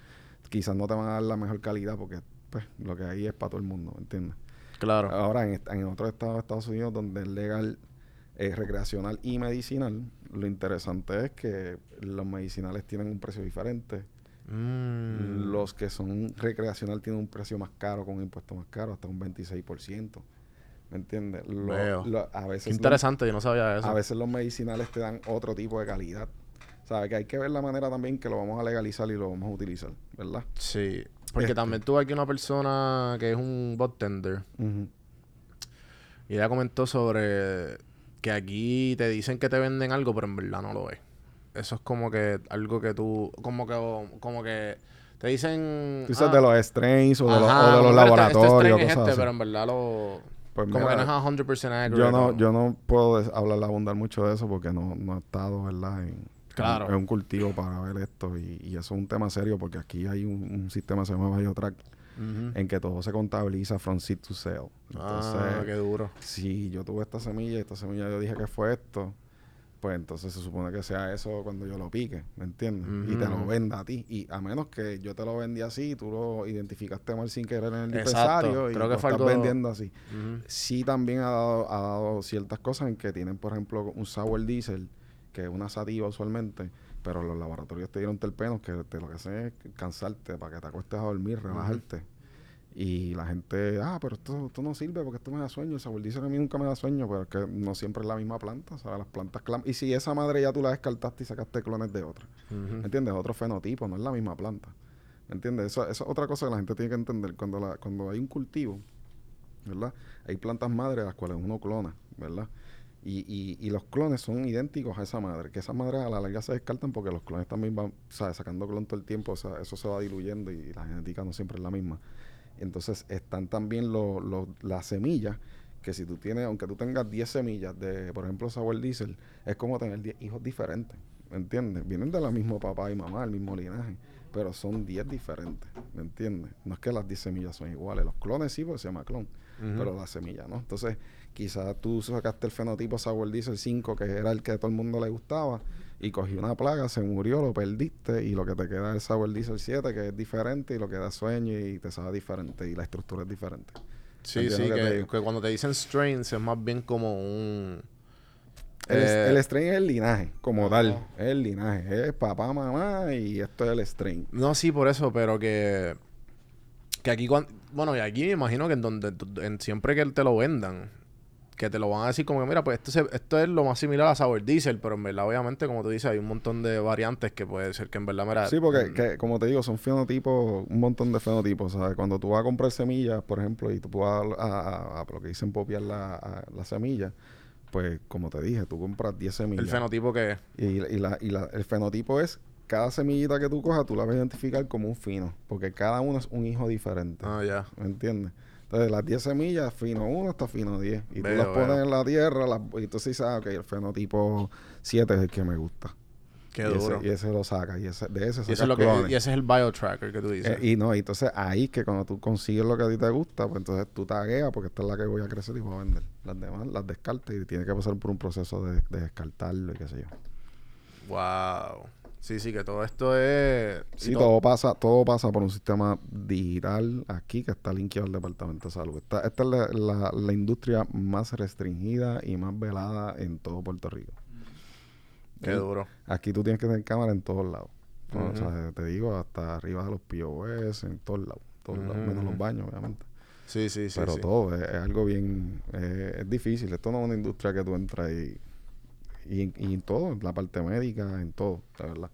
Quizás no te van a dar la mejor calidad porque pues lo que hay es para todo el mundo, ¿me entiendes? Claro. Ahora, en, en otros estados de Estados Unidos donde es legal eh, recreacional y medicinal, lo interesante es que los medicinales tienen un precio diferente. Mm. Los que son recreacional tienen un precio más caro, con un impuesto más caro, hasta un 26%. ¿Me entiendes? Lo- Veo. lo- a Qué veces los- interesante, yo no sabía eso. a veces los medicinales te dan otro tipo de calidad. ¿Sabes? Que hay que ver la manera también que lo vamos a legalizar y lo vamos a utilizar, ¿verdad? Sí. Porque Este. también tuve aquí una persona que es un bartender y ella comentó sobre que aquí te dicen que te venden algo, pero en verdad no lo es. Eso es como que algo que tú, como que, como que te dicen. Tú dices ah, de los strains o de, los, ajá, o de los este- laboratorios, Este, cosas este, así. pero en verdad lo. Pues como mira, que no es 100% accurate. yo no, yo no puedo hablar, abundar mucho de eso porque no, no he estado, ¿verdad? En, Claro. en un cultivo para ver esto y, y eso es un tema serio porque aquí hay un, un sistema que se llama Biotrack Ujú. en que todo se contabiliza from seed to sale. Entonces, ah, qué duro. si yo tuve esta semilla y esta semilla yo dije que fue esto, pues entonces se supone que sea eso cuando yo lo pique, ¿me entiendes? Y te lo venda a ti. Y a menos que yo te lo vendí así y tú lo identificaste mal sin querer en el Exacto. dispensario y Creo que lo estás vendiendo así. Sí también ha dado, ha dado ciertas cosas en que tienen, por ejemplo, un sour diesel, que es una sativa usualmente, pero los laboratorios te dieron terpenos que te lo que hacen es cansarte para que te acuestes a dormir, relajarte. Y la gente, ah, pero esto, esto no sirve porque esto me da sueño. El diesel a mí nunca me da sueño, pero es que no siempre es la misma planta, ¿sabes? Las plantas Y si esa madre ya tú la descartaste y sacaste clones de otra. ¿me entiendes? Otro fenotipo, no es la misma planta. ¿Me entiendes? Eso, eso es otra cosa que la gente tiene que entender. Cuando, la, cuando hay un cultivo, ¿verdad? Hay plantas madres las cuales uno clona, ¿verdad? Y, y, y los clones son idénticos a esa madre, que esas madres a la larga se descartan porque los clones también van, ¿sabes? Sacando clon todo el tiempo, o sea, eso se va diluyendo y la genética no siempre es la misma. Entonces están también los los- las semillas, que si tú tienes, aunque tú tengas 10 semillas de, por ejemplo, sour diesel, es como tener 10 hijos diferentes, ¿me entiendes? Vienen de la misma papá y mamá, el mismo linaje, pero son 10 diferentes, ¿me entiendes? No es que las 10 semillas son iguales, los clones sí, porque se llama clon, pero la semilla, ¿no? Entonces, quizás tú sacaste el fenotipo Sour Diesel 5, que era el que a todo el mundo le gustaba, y cogí una plaga, se murió, lo perdiste, y lo que te queda es el Sour Diesel 7, que es diferente, y lo que da sueño y te sabe diferente, y la estructura es diferente. Sí, sí, que te cuando te dicen strains es más bien como un... El, Eh, el strain es el linaje, como tal, es el linaje, es papá, mamá, y esto es el strain. No, sí, por eso, pero que... Que aquí, cuan- bueno, y aquí me imagino que en donde, en siempre que te lo vendan, que te lo van a decir como que, mira, pues esto, se- esto es lo más similar a Sour Diesel, pero en verdad, obviamente, como tú dices, hay un montón de variantes que puede ser que en verdad, mira... Sí, porque, mm, que, como te digo, son fenotipos, un montón de fenotipos. ¿sabes? Cuando tú vas a comprar semillas, por ejemplo, y tú vas a, a- a- a lo que dicen popiar la, la semilla, pues como te dije, tú compras 10 El semillas. fenotipo que es. Y, y la- y la- el fenotipo es, cada semillita que tú cojas, tú la vas a identificar como un fino, porque cada uno es un hijo diferente. Ah, ya. ¿Me entiendes? Entonces, las 10 semillas, fino 1 hasta fino 10. Y Veo, tú las pones veo. en la tierra, las- y entonces dices, ah, ok, el fenotipo 7 es el que me gusta. Qué y, duro. Ese, y ese lo saca, y ese, de ese Y, sacas eso es lo que, y ese es el biotracker que tú dices. Eh, y no, y entonces ahí que cuando tú consigues lo que a ti te gusta, pues entonces tú tagueas porque esta es la que voy a crecer y voy a vender. Las demás las descartas y tiene que pasar por un proceso de, de descartarlo y qué sé yo. Wow. Sí, sí, que todo esto es. Sí, to- todo pasa, todo pasa por un sistema digital aquí que está linkeado al Departamento de Salud. Esta, esta es la, la- la industria más restringida y más velada en todo Puerto Rico. Qué duro. Aquí tú tienes que tener cámara en todos lados. O sea, te digo, hasta arriba de los POS, en todos lados. Todos lados, menos los baños, obviamente. Sí, sí, sí. Pero sí. todo es, es algo bien... eh, es difícil. Esto no es una industria que tú entras y... Y, y en todo, en la parte médica, en todo, la verdad.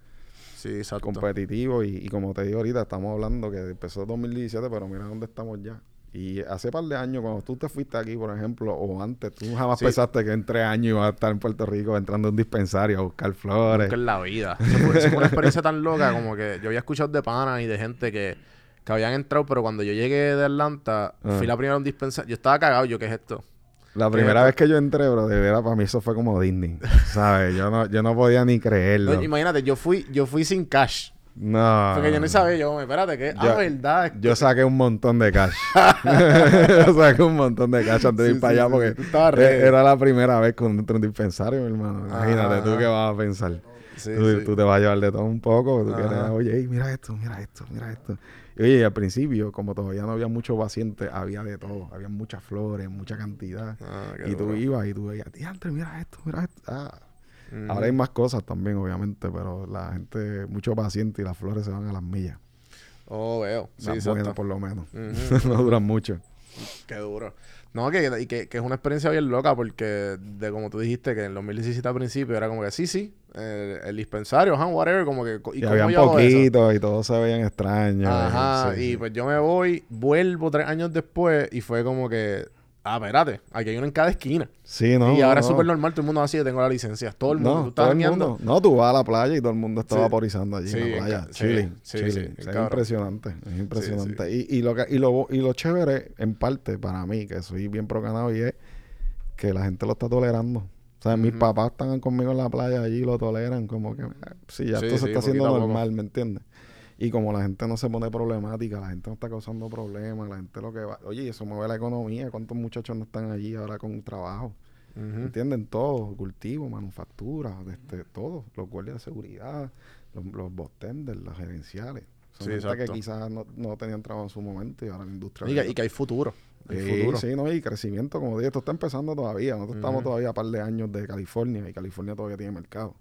Sí, exacto. Competitivo y, y como te digo ahorita, estamos hablando que empezó 2017, pero mira dónde estamos ya. Y hace par de años, cuando tú te fuiste aquí, por ejemplo, o antes, tú jamás Sí. pensaste que en tres años ibas a estar en Puerto Rico entrando a un dispensario a buscar flores. Nunca en la vida. Eso fue, eso fue una experiencia tan loca como que yo había escuchado de panas y de gente que, que habían entrado, pero cuando yo llegué de Atlanta, Ah. fui la primera a un dispensario. Yo estaba cagado, yo, ¿qué es esto? La ¿Qué primera es vez que yo entré, bro, de verdad, para mí eso fue como Disney. ¿Sabes? Yo no, yo no podía ni creerlo. No, imagínate, yo fui, yo fui sin cash. No. Porque yo no sabía, yo, espérate, ¿qué? Ah, verdad. Yo saqué un montón de cash. yo saqué un montón de cash antes de Sí, ir para sí, allá porque sí, tú e- era la primera vez que a un dispensario, mi hermano. Imagínate, Ajá, tú qué vas a pensar. Sí, tú, tú te vas a llevar de todo un poco. Tú quieres, oye, mira esto, mira esto, mira esto. Oye, al principio, como todavía no había muchos pacientes, había de todo. Había muchas flores, mucha cantidad. Ah, y tú duro. ibas y tú veías, diantre, mira esto, mira esto. Ah. Ahora hay más cosas también, obviamente, pero la gente, muchos pacientes y las flores se van a las millas. Oh, veo. Sí, Las exacto. buenas, por lo menos. No duran mucho. Qué duro. No, que, y que, que es una experiencia bien loca porque, de como tú dijiste, que en 2017 al principio era como que sí, sí, el, el dispensario, ajá, whatever, como que. ¿y Y, habían poquitos y todos se veían extraños. Ajá, Sí, y sí. pues yo me voy, vuelvo tres años después y fue como que, ah, espérate, aquí hay uno en cada esquina. Sí, no. y ahora no, es súper normal, todo el mundo así, yo tengo la licencia. Todo el mundo, No, tú estás todo el guiando. mundo. No, tú vas a la playa y todo el mundo está Sí. vaporizando allí Sí, en la playa. sí, chilling, es cabrón. impresionante. Es impresionante. Y, y, lo que, y, lo, y lo chévere, en parte, para mí, que soy bien procanado, y es que la gente lo está tolerando. O sea, mis papás están conmigo en la playa allí y lo toleran. Como que, ah, sí, ya esto se está haciendo normal, ¿me entiendes? Y como la gente no se pone problemática, la gente no está causando problemas, la gente lo que va... Oye, eso mueve la economía. ¿Cuántos muchachos no están allí ahora con trabajo? ¿Entienden? Todo, cultivo, manufactura, este, todo, los guardias de seguridad, los, los bostenders, las gerenciales. Son Sí, gente que quizás no, no tenían trabajo en su momento y ahora la industria... Y que, y que hay futuro. Hay Sí, futuro. sí, no, y crecimiento, como dije, esto está empezando todavía. Nosotros estamos todavía a par de años de California y California todavía tiene mercado.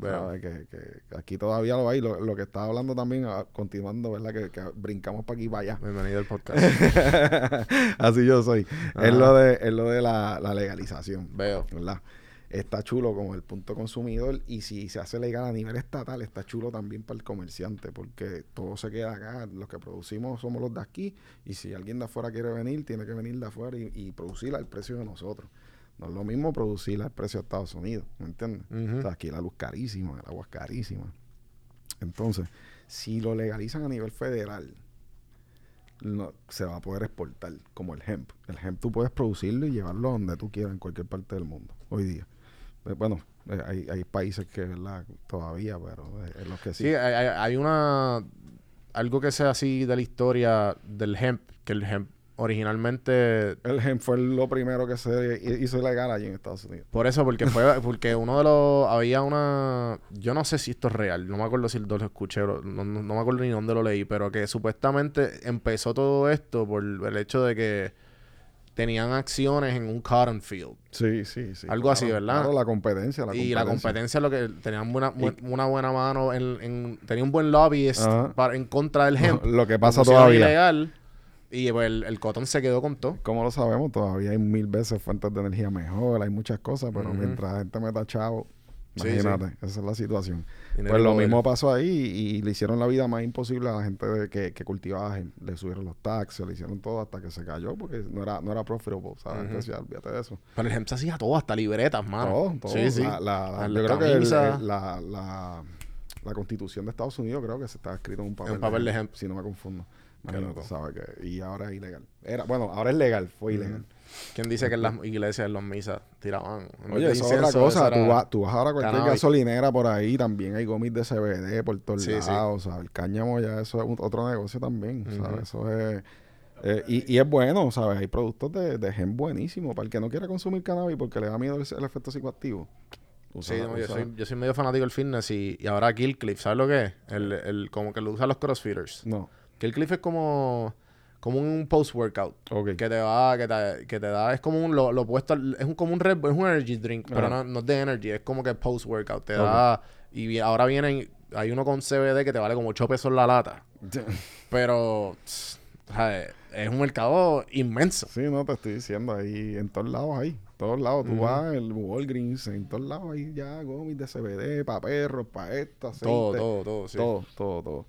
¿Sabes? Que, que aquí todavía lo hay. Lo, lo que estaba hablando también, ah, continuando, ¿verdad? Que, que brincamos para aquí y para allá. Bienvenido al podcast. Así yo soy. Ajá. Es lo de, es lo de la, la legalización. Veo. ¿verdad? Está chulo como el punto consumidor y si se hace legal a nivel estatal, está chulo también para el comerciante porque todo se queda acá. Los que producimos somos los de aquí y si alguien de afuera quiere venir, tiene que venir de afuera y, y producirla al precio de nosotros. No es lo mismo producirla al precio de Estados Unidos, ¿me entiendes? O sea, aquí la luz carísima, el agua es carísima. Entonces, si lo legalizan a nivel federal, no, se va a poder exportar, como el hemp. El hemp tú puedes producirlo y llevarlo a donde tú quieras, en cualquier parte del mundo, hoy día. Eh, bueno, eh, hay, hay países que, ¿verdad? Todavía, pero eh, en los que sí. Sí, hay, hay- hay una... Algo que sea así de la historia del hemp, que el hemp originalmente... El hemp fue lo primero que se hizo legal allí en Estados Unidos. Por eso, porque fue... Porque uno de los... Había una... Yo no sé si esto es real. No me acuerdo si lo escuché. No, no, no me acuerdo ni dónde lo leí. Pero que supuestamente empezó todo esto por el hecho de que tenían acciones en un cotton field. Sí, sí, sí. Algo así, ¿verdad? Claro, la competencia, la y la competencia lo que tenían buena, Y- una buena mano en, en- tenía un buen lobby Ajá. para, en contra del hemp. Lo que pasa todavía. ilegal, y pues el, el cotton se quedó con todo. Como lo sabemos, todavía hay mil veces fuentes de energía mejor, hay muchas cosas, pero mientras la gente meta chavo, Sí, Imagínate, esa es la situación. Dinero Pues lo poder. mismo pasó ahí y, le hicieron la vida más imposible a la gente de que, que cultivaba hemp. Le subieron los taxes, le hicieron todo hasta que se cayó porque no era, no era profitable, ¿sabes? Entonces ya, olvídate de eso. Pero el hemp se hacía todo, hasta libretas, mano. Todo, todo. Sí, sí. La, la- la- yo creo que el- camisa. el- la, constitución de Estados Unidos creo que se está escrito en un papel, En papel de hemp. si no me confundo. Y ahora es ilegal. Era, bueno, ahora es legal, fue ilegal. ¿Quién dice que en las iglesias, en las misas, tiraban? Oye, eso es otra cosa. Tú, vas, tú vas ahora a cualquier cannabis. gasolinera por ahí, también hay gomis de CBD por todos Sí, sí. lados. O sea, el cáñamo ya eso es un- otro negocio también. ¿sabes? Eso es... eh, y, y es bueno, ¿sabes? Hay productos de, de hemp buenísimos. Para el que no quiera consumir cannabis porque le da miedo el, el efecto psicoactivo. Sí, Usa- yo, soy, yo soy medio fanático del fitness y, y ahora Killcliff, ¿sabes lo que es? El, el, como que lo usan los crossfitters. No, Killcliff es como, como un post-workout. ok. Que te va, que te, que te da, es como un, lo, lo opuesto, al- es un, como un Red es un energy drink, pero no, no es de energy, es como que post-workout. Te da, y ahora vienen, hay uno con CBD que te vale como 8 pesos la lata. Pero, tss, es un mercado inmenso. Sí, no, te estoy diciendo, ahí en todos lados ahí. todos lados. Tú vas, el Walgreens, en todos lados ahí ya gomis de CBD, para perros, para esto, aceite. Todo, todo, todo, sí. Todo, todo, todo.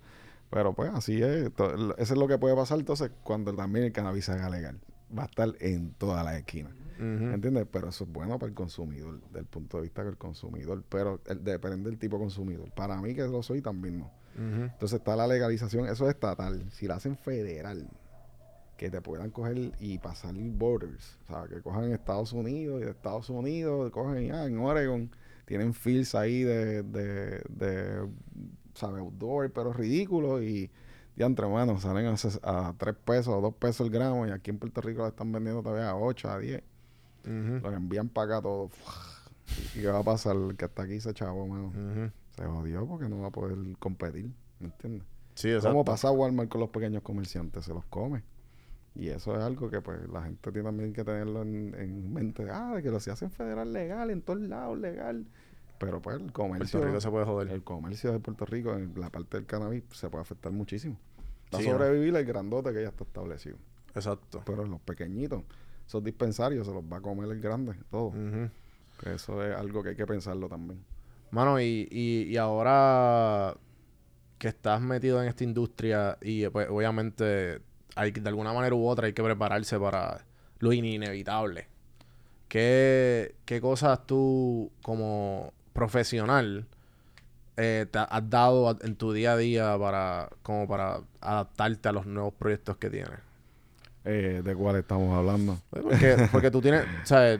Pero pues así es. Eso es lo que puede pasar entonces cuando también el cannabis se haga legal. Va a estar en todas las esquinas. Ujú. ¿Entiendes? Pero eso es bueno para el consumidor, del punto de vista del consumidor. Pero el- depende del tipo de consumidor. Para mí que lo soy también no. Entonces está la legalización, eso es estatal. Si la hacen federal, que te puedan coger y pasar borders. O sea, que cojan Estados Unidos y de Estados Unidos, cogen ya en Oregon, tienen fields ahí de, de, de ¿sabes? Outdoor, pero ridículos y ya entre manos salen a, a 3 pesos o 2 pesos el gramo y aquí en Puerto Rico la están vendiendo todavía a 8, a 10. Ujú. Los envían para acá todo. ¿Y qué va a pasar? El que está aquí se chavo, mano. Se jodió porque no va a poder competir. ¿Me entiendes? Sí, exacto. ¿Cómo pasa Walmart con los pequeños comerciantes? Se los come. Y eso es algo que pues la gente tiene también que tenerlo en, en mente. Ah, de que lo se hacen federal legal, en todos lados legal. Pero pues el comercio, Puerto Rico se puede joder. el comercio de Puerto Rico, en la parte del cannabis, se puede afectar muchísimo. Va Sí, a ¿no? sobrevivir el grandote que ya está establecido. Exacto. Pero los pequeñitos, esos dispensarios, se los va a comer el grande, todo. Que Eso es algo que hay que pensarlo también. Mano, y, y, y ahora que estás metido en esta industria y pues obviamente hay que- de alguna manera u otra hay que prepararse para lo inevitable. ¿Qué, qué cosas tú como profesional eh, te has dado a- en tu día a día para como para adaptarte a los nuevos proyectos que tienes? Eh, ¿De cuál estamos hablando? Pues Porque, porque tú tienes, sea,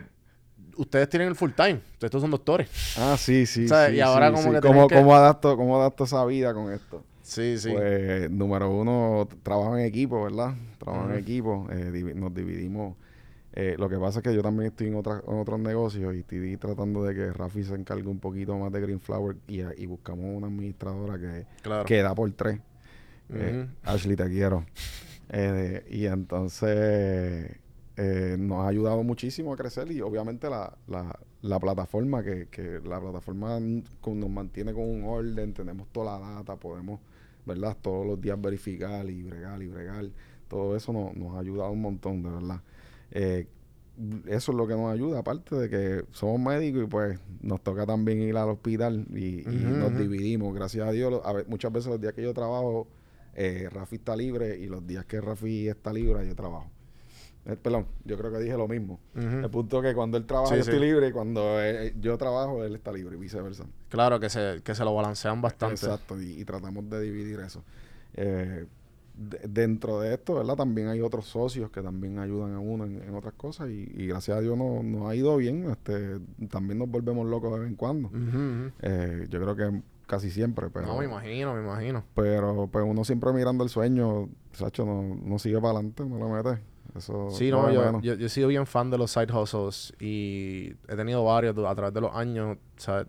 ustedes tienen el full time, ustedes son doctores. Ah, sí, sí. Y ahora sí, como sí. que ¿Cómo, tenés que- cómo adapto, ¿Cómo adapto esa vida con esto? Sí, sí. Pues, número uno, trabajo en equipo, ¿verdad? Trabajo en equipo. eh, divi- nos dividimos. Eh, lo que pasa es que yo también estoy en, otras en otros negocios y estoy tratando de que Rafi se encargue un poquito más de Green Flower y, y buscamos una administradora que, claro. que da por tres. Eh. Ashley, te quiero. Eh, y entonces eh, nos ha ayudado muchísimo a crecer y obviamente la, la, la plataforma, que, que la plataforma con- nos mantiene con un orden, tenemos toda la data, podemos, ¿verdad? Todos los días verificar y bregar y bregar. Todo eso nos ha ayudado un montón, de verdad. Eh, eso es lo que nos ayuda, aparte de que somos médicos y pues nos toca también ir al hospital y, nos dividimos. Gracias a Dios, a muchas veces los días que yo trabajo, eh, Rafi está libre y los días que Rafi está libre, yo trabajo. Eh, perdón, yo creo que dije lo mismo. El punto es que cuando él trabaja, Sí, yo sí. estoy libre y cuando eh, yo trabajo, él está libre y viceversa. Claro que se, que se lo balancean bastante. Exacto, y, y tratamos de dividir eso. Eh, de- dentro de esto, ¿verdad? También hay otros socios que también ayudan a uno en, en otras cosas y, y gracias a Dios no- nos ha ido bien. Este, también nos volvemos locos de vez en cuando. Eh, yo creo que casi siempre, pero... no, me imagino, me imagino. Pero pues uno siempre mirando el sueño, Sacho, no, no sigue para adelante, no lo mete. Eso Sí, no, yo, yo, yo he sido bien fan de los side hustles y he tenido varios a través de los años. O sea,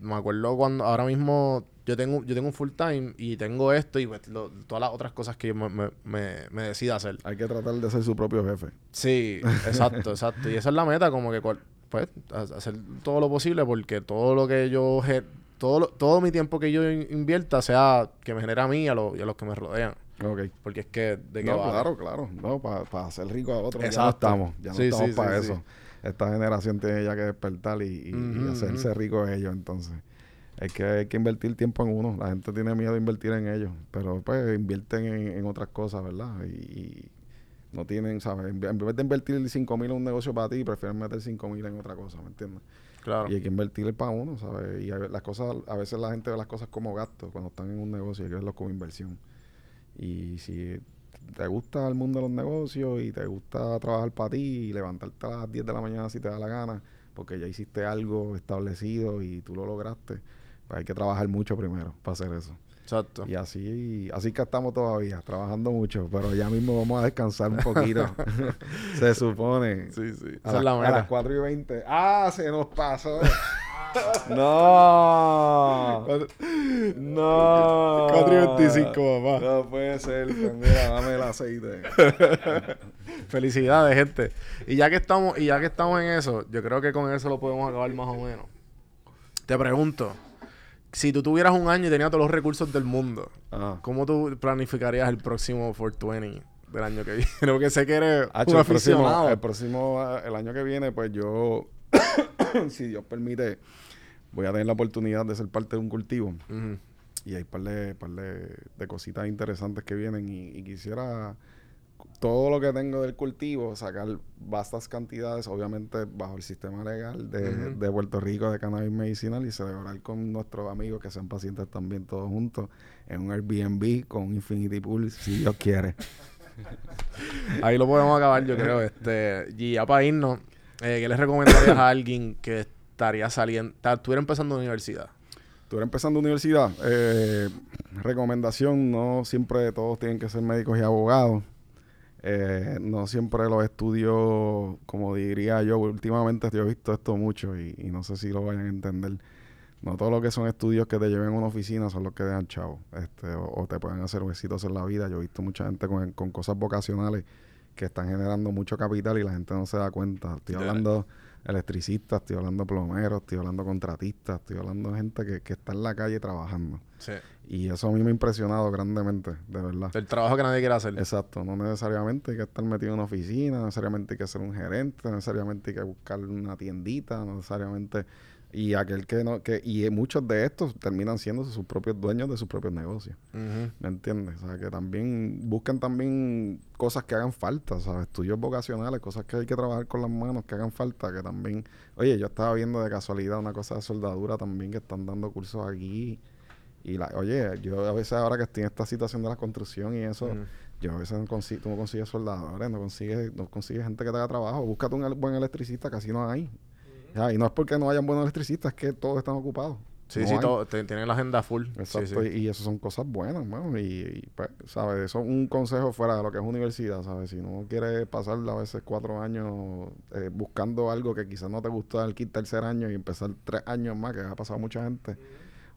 me acuerdo cuando ahora mismo yo tengo, yo tengo un full time y tengo esto y pues, lo- todas las otras cosas que yo me, me, me, me decida hacer. Hay que tratar de ser su propio jefe. Sí, exacto, exacto. Y esa es la meta, como que pues ha- hacer todo lo posible porque todo lo que yo todo lo- todo mi tiempo que yo in- invierta sea que me genere a mí y a, los- y a los que me rodean. Ok. Porque es que de qué No, vale? claro, claro. No, para hacer rico a otros. Ya no Exacto. estamos. Ya no Sí, estamos sí, para sí, eso. esta generación tiene ya que despertar y, y- y Ujú, hacerse ujú. rico ellos, entonces. Hay que, hay que invertir tiempo en uno. La gente tiene miedo de invertir en ellos. Pero pues invierten en, en otras cosas, ¿verdad? Y, y no tienen, ¿sabes? En vez de invertir 5 mil en un negocio para ti, prefieren meter 5 mil en otra cosa, ¿me entiendes? Claro. Y hay que invertir para uno, ¿sabes? Y las cosas, a veces la gente ve las cosas como gasto cuando están en un negocio y hay que verlo como inversión. Y si te gusta el mundo de los negocios y te gusta trabajar para ti y levantarte a las 10 de la mañana si te da la gana, porque ya hiciste algo establecido y tú lo lograste, pues hay que trabajar mucho primero para hacer eso. Exacto. Y así, así que estamos todavía, trabajando mucho, pero ya mismo vamos a descansar un poquito. Se supone. Sí, sí. A, las, la a meta. las 4 y 20. ¡Ah! Se nos pasó. ¡No! ¡No! 4 y 25, papá. No puede ser. Pues mira, dame el aceite. Felicidades, gente. Y ya que estamos, y ya que estamos en eso, yo creo que con eso lo podemos acabar más o menos. Te pregunto, si tú tuvieras un año y tenías todos los recursos del mundo. ¿cómo tú planificarías el próximo 420 del año que viene? Porque sé que eres un el próximo, el próximo, ah, el año que viene, pues yo, si Dios permite, voy a tener la oportunidad de ser parte de un cultivo. Y hay par de, par de, de cositas interesantes que vienen y, y quisiera todo lo que tengo del cultivo, sacar vastas cantidades, obviamente bajo el sistema legal de, de Puerto Rico de cannabis medicinal y celebrar con nuestros amigos que sean pacientes también todos juntos en un Airbnb con un Infinity Pool, si Dios quiere. Ahí lo podemos acabar, yo creo. Este, y ya para irnos, eh, ¿qué les recomendarías a alguien que estaría saliendo, estuviera empezando universidad? Eres empezando universidad. eh, recomendación, no siempre todos tienen que ser médicos y abogados. Eh, no siempre los estudios, como diría yo, últimamente yo he visto esto mucho y, y no sé si lo vayan a entender. No todo lo que son estudios que te lleven a una oficina son los que dejan chavo. Este, o, o te pueden hacer éxitos en la vida. Yo he visto mucha gente con, con cosas vocacionales que están generando mucho capital y la gente no se da cuenta. Estoy hablando electricistas, estoy hablando plomeros, estoy hablando contratistas, estoy hablando de gente que, que está en la calle trabajando. Sí. Y eso a mí me ha impresionado grandemente, de verdad. El trabajo que nadie quiere hacer. Exacto, no necesariamente hay que estar metido en una oficina, no necesariamente hay que ser un gerente, no necesariamente hay que buscar una tiendita, no necesariamente y aquel que no que y muchos de estos terminan siendo sus propios dueños de sus propios negocios. ¿Me entiendes? O sea, que también buscan también cosas que hagan falta, ¿sabes? Estudios vocacionales, cosas que hay que trabajar con las manos, que hagan falta, que también... Oye, yo estaba viendo de casualidad una cosa de soldadura también, que están dando cursos aquí. Y, la, oye, yo a veces ahora que estoy en esta situación de la construcción y eso, yo a veces no consigo, tú no consigues soldadores, no consigues, no consigues gente que te haga trabajo. Búscate un buen electricista, casi no hay. Ya, y no es porque no hayan buenos electricistas, es que todos están ocupados. Sí, No sí, todo, te- tienen la agenda full. Exacto, sí. Y, y eso son cosas buenas, mano. Y, y, pues, ¿sabes? Eso es un consejo fuera de lo que es universidad, ¿sabes? Si no quieres pasar a veces cuatro años eh, buscando algo que quizás no te gustó al quinto, tercer año y empezar tres años más, que ha pasado mucha gente.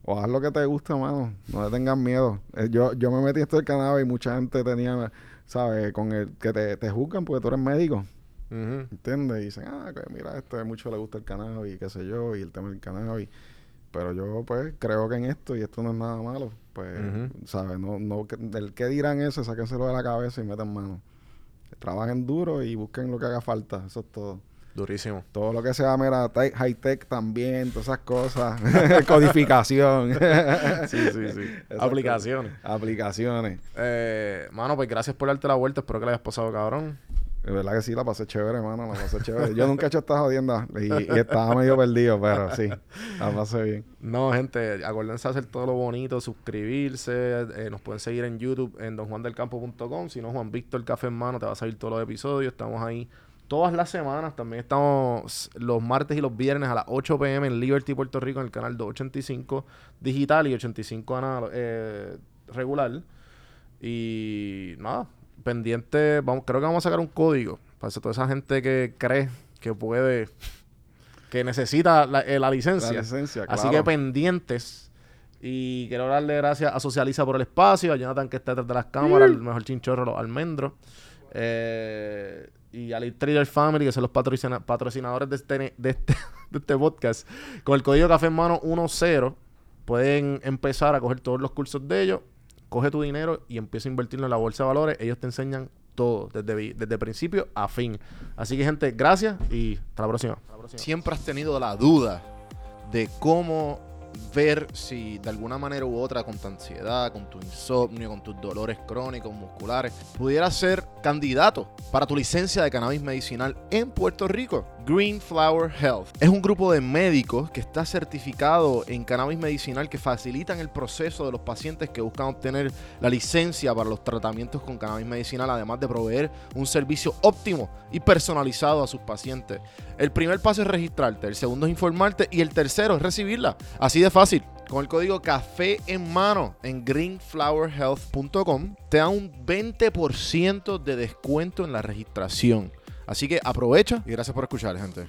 O haz lo que te gusta, mano. No le tengas miedo. Eh, yo, yo me metí esto del cannabis y mucha gente tenía, ¿sabes? Con el que te, te juzgan porque tú eres médico. Ujú. ¿Entiendes? Y dicen, ah, que mira, este mucho le gusta el cannabis y qué sé yo, y el tema del cannabis. Pero yo, pues, creo que en esto, y esto no es nada malo, pues. ¿sabes? No, no, del que dirán eso, sáquenselo de la cabeza y metan mano. Trabajen duro y busquen lo que haga falta, eso es todo. Durísimo. Todo lo que sea, mira, te- high-tech también, todas esas cosas. Codificación. Sí, sí, sí. Esas Aplicaciones. cosas. Aplicaciones. Eh, mano, pues gracias por darte la vuelta. Espero que la hayas pasado, cabrón. De verdad que sí, la pasé chévere, hermano, la pasé chévere. Yo nunca he hecho esta jodienda y, y estaba medio perdido, pero sí, la pasé bien. No, gente, acuérdense de hacer todo lo bonito, suscribirse. eh, nos pueden seguir en YouTube en donjuandelcampo.com. Si no, Juan Víctor Café en Mano, te va a salir todos los episodios. Estamos ahí todas las semanas. También estamos los martes y los viernes a las 8 pm en Liberty, Puerto Rico, en el canal 285 digital y 85 anal- eh, regular. Y nada, pendiente. Vamos, creo que vamos a sacar un código para toda esa gente que cree que puede, que necesita la, eh, la licencia. La licencia, Así claro. que pendientes. Y quiero darle gracias a Socializa por el espacio, a Jonathan que está detrás de las cámaras, el mejor chinchorro, los almendros. Eh, y a Elite Trader Family, que son los patrocina- patrocinadores de este, este, de este podcast. Con el código Café en Mano 10 pueden empezar a coger todos los cursos de ellos. Coge tu dinero y empieza a invertirlo en la bolsa de valores. Ellos te enseñan todo, desde, desde principio a fin. Así que, gente, gracias y. Hasta la próxima. siempre has tenido la duda de cómo ver si de alguna manera u otra con tu ansiedad, con tu insomnio, con tus dolores crónicos, musculares, pudieras ser candidato para tu licencia de cannabis medicinal en Puerto Rico. Green Flower Health es un grupo de médicos que está certificado en cannabis medicinal que facilitan el proceso de los pacientes que buscan obtener la licencia para los tratamientos con cannabis medicinal, además de proveer un servicio óptimo y personalizado a sus pacientes. El primer paso es registrarte, el segundo es informarte y el tercero es recibirla. Así de fácil. Con el código café en mano en greenflowerhealth.com te da un 20% de descuento en la registración. Así que aprovecha y gracias por escuchar, gente.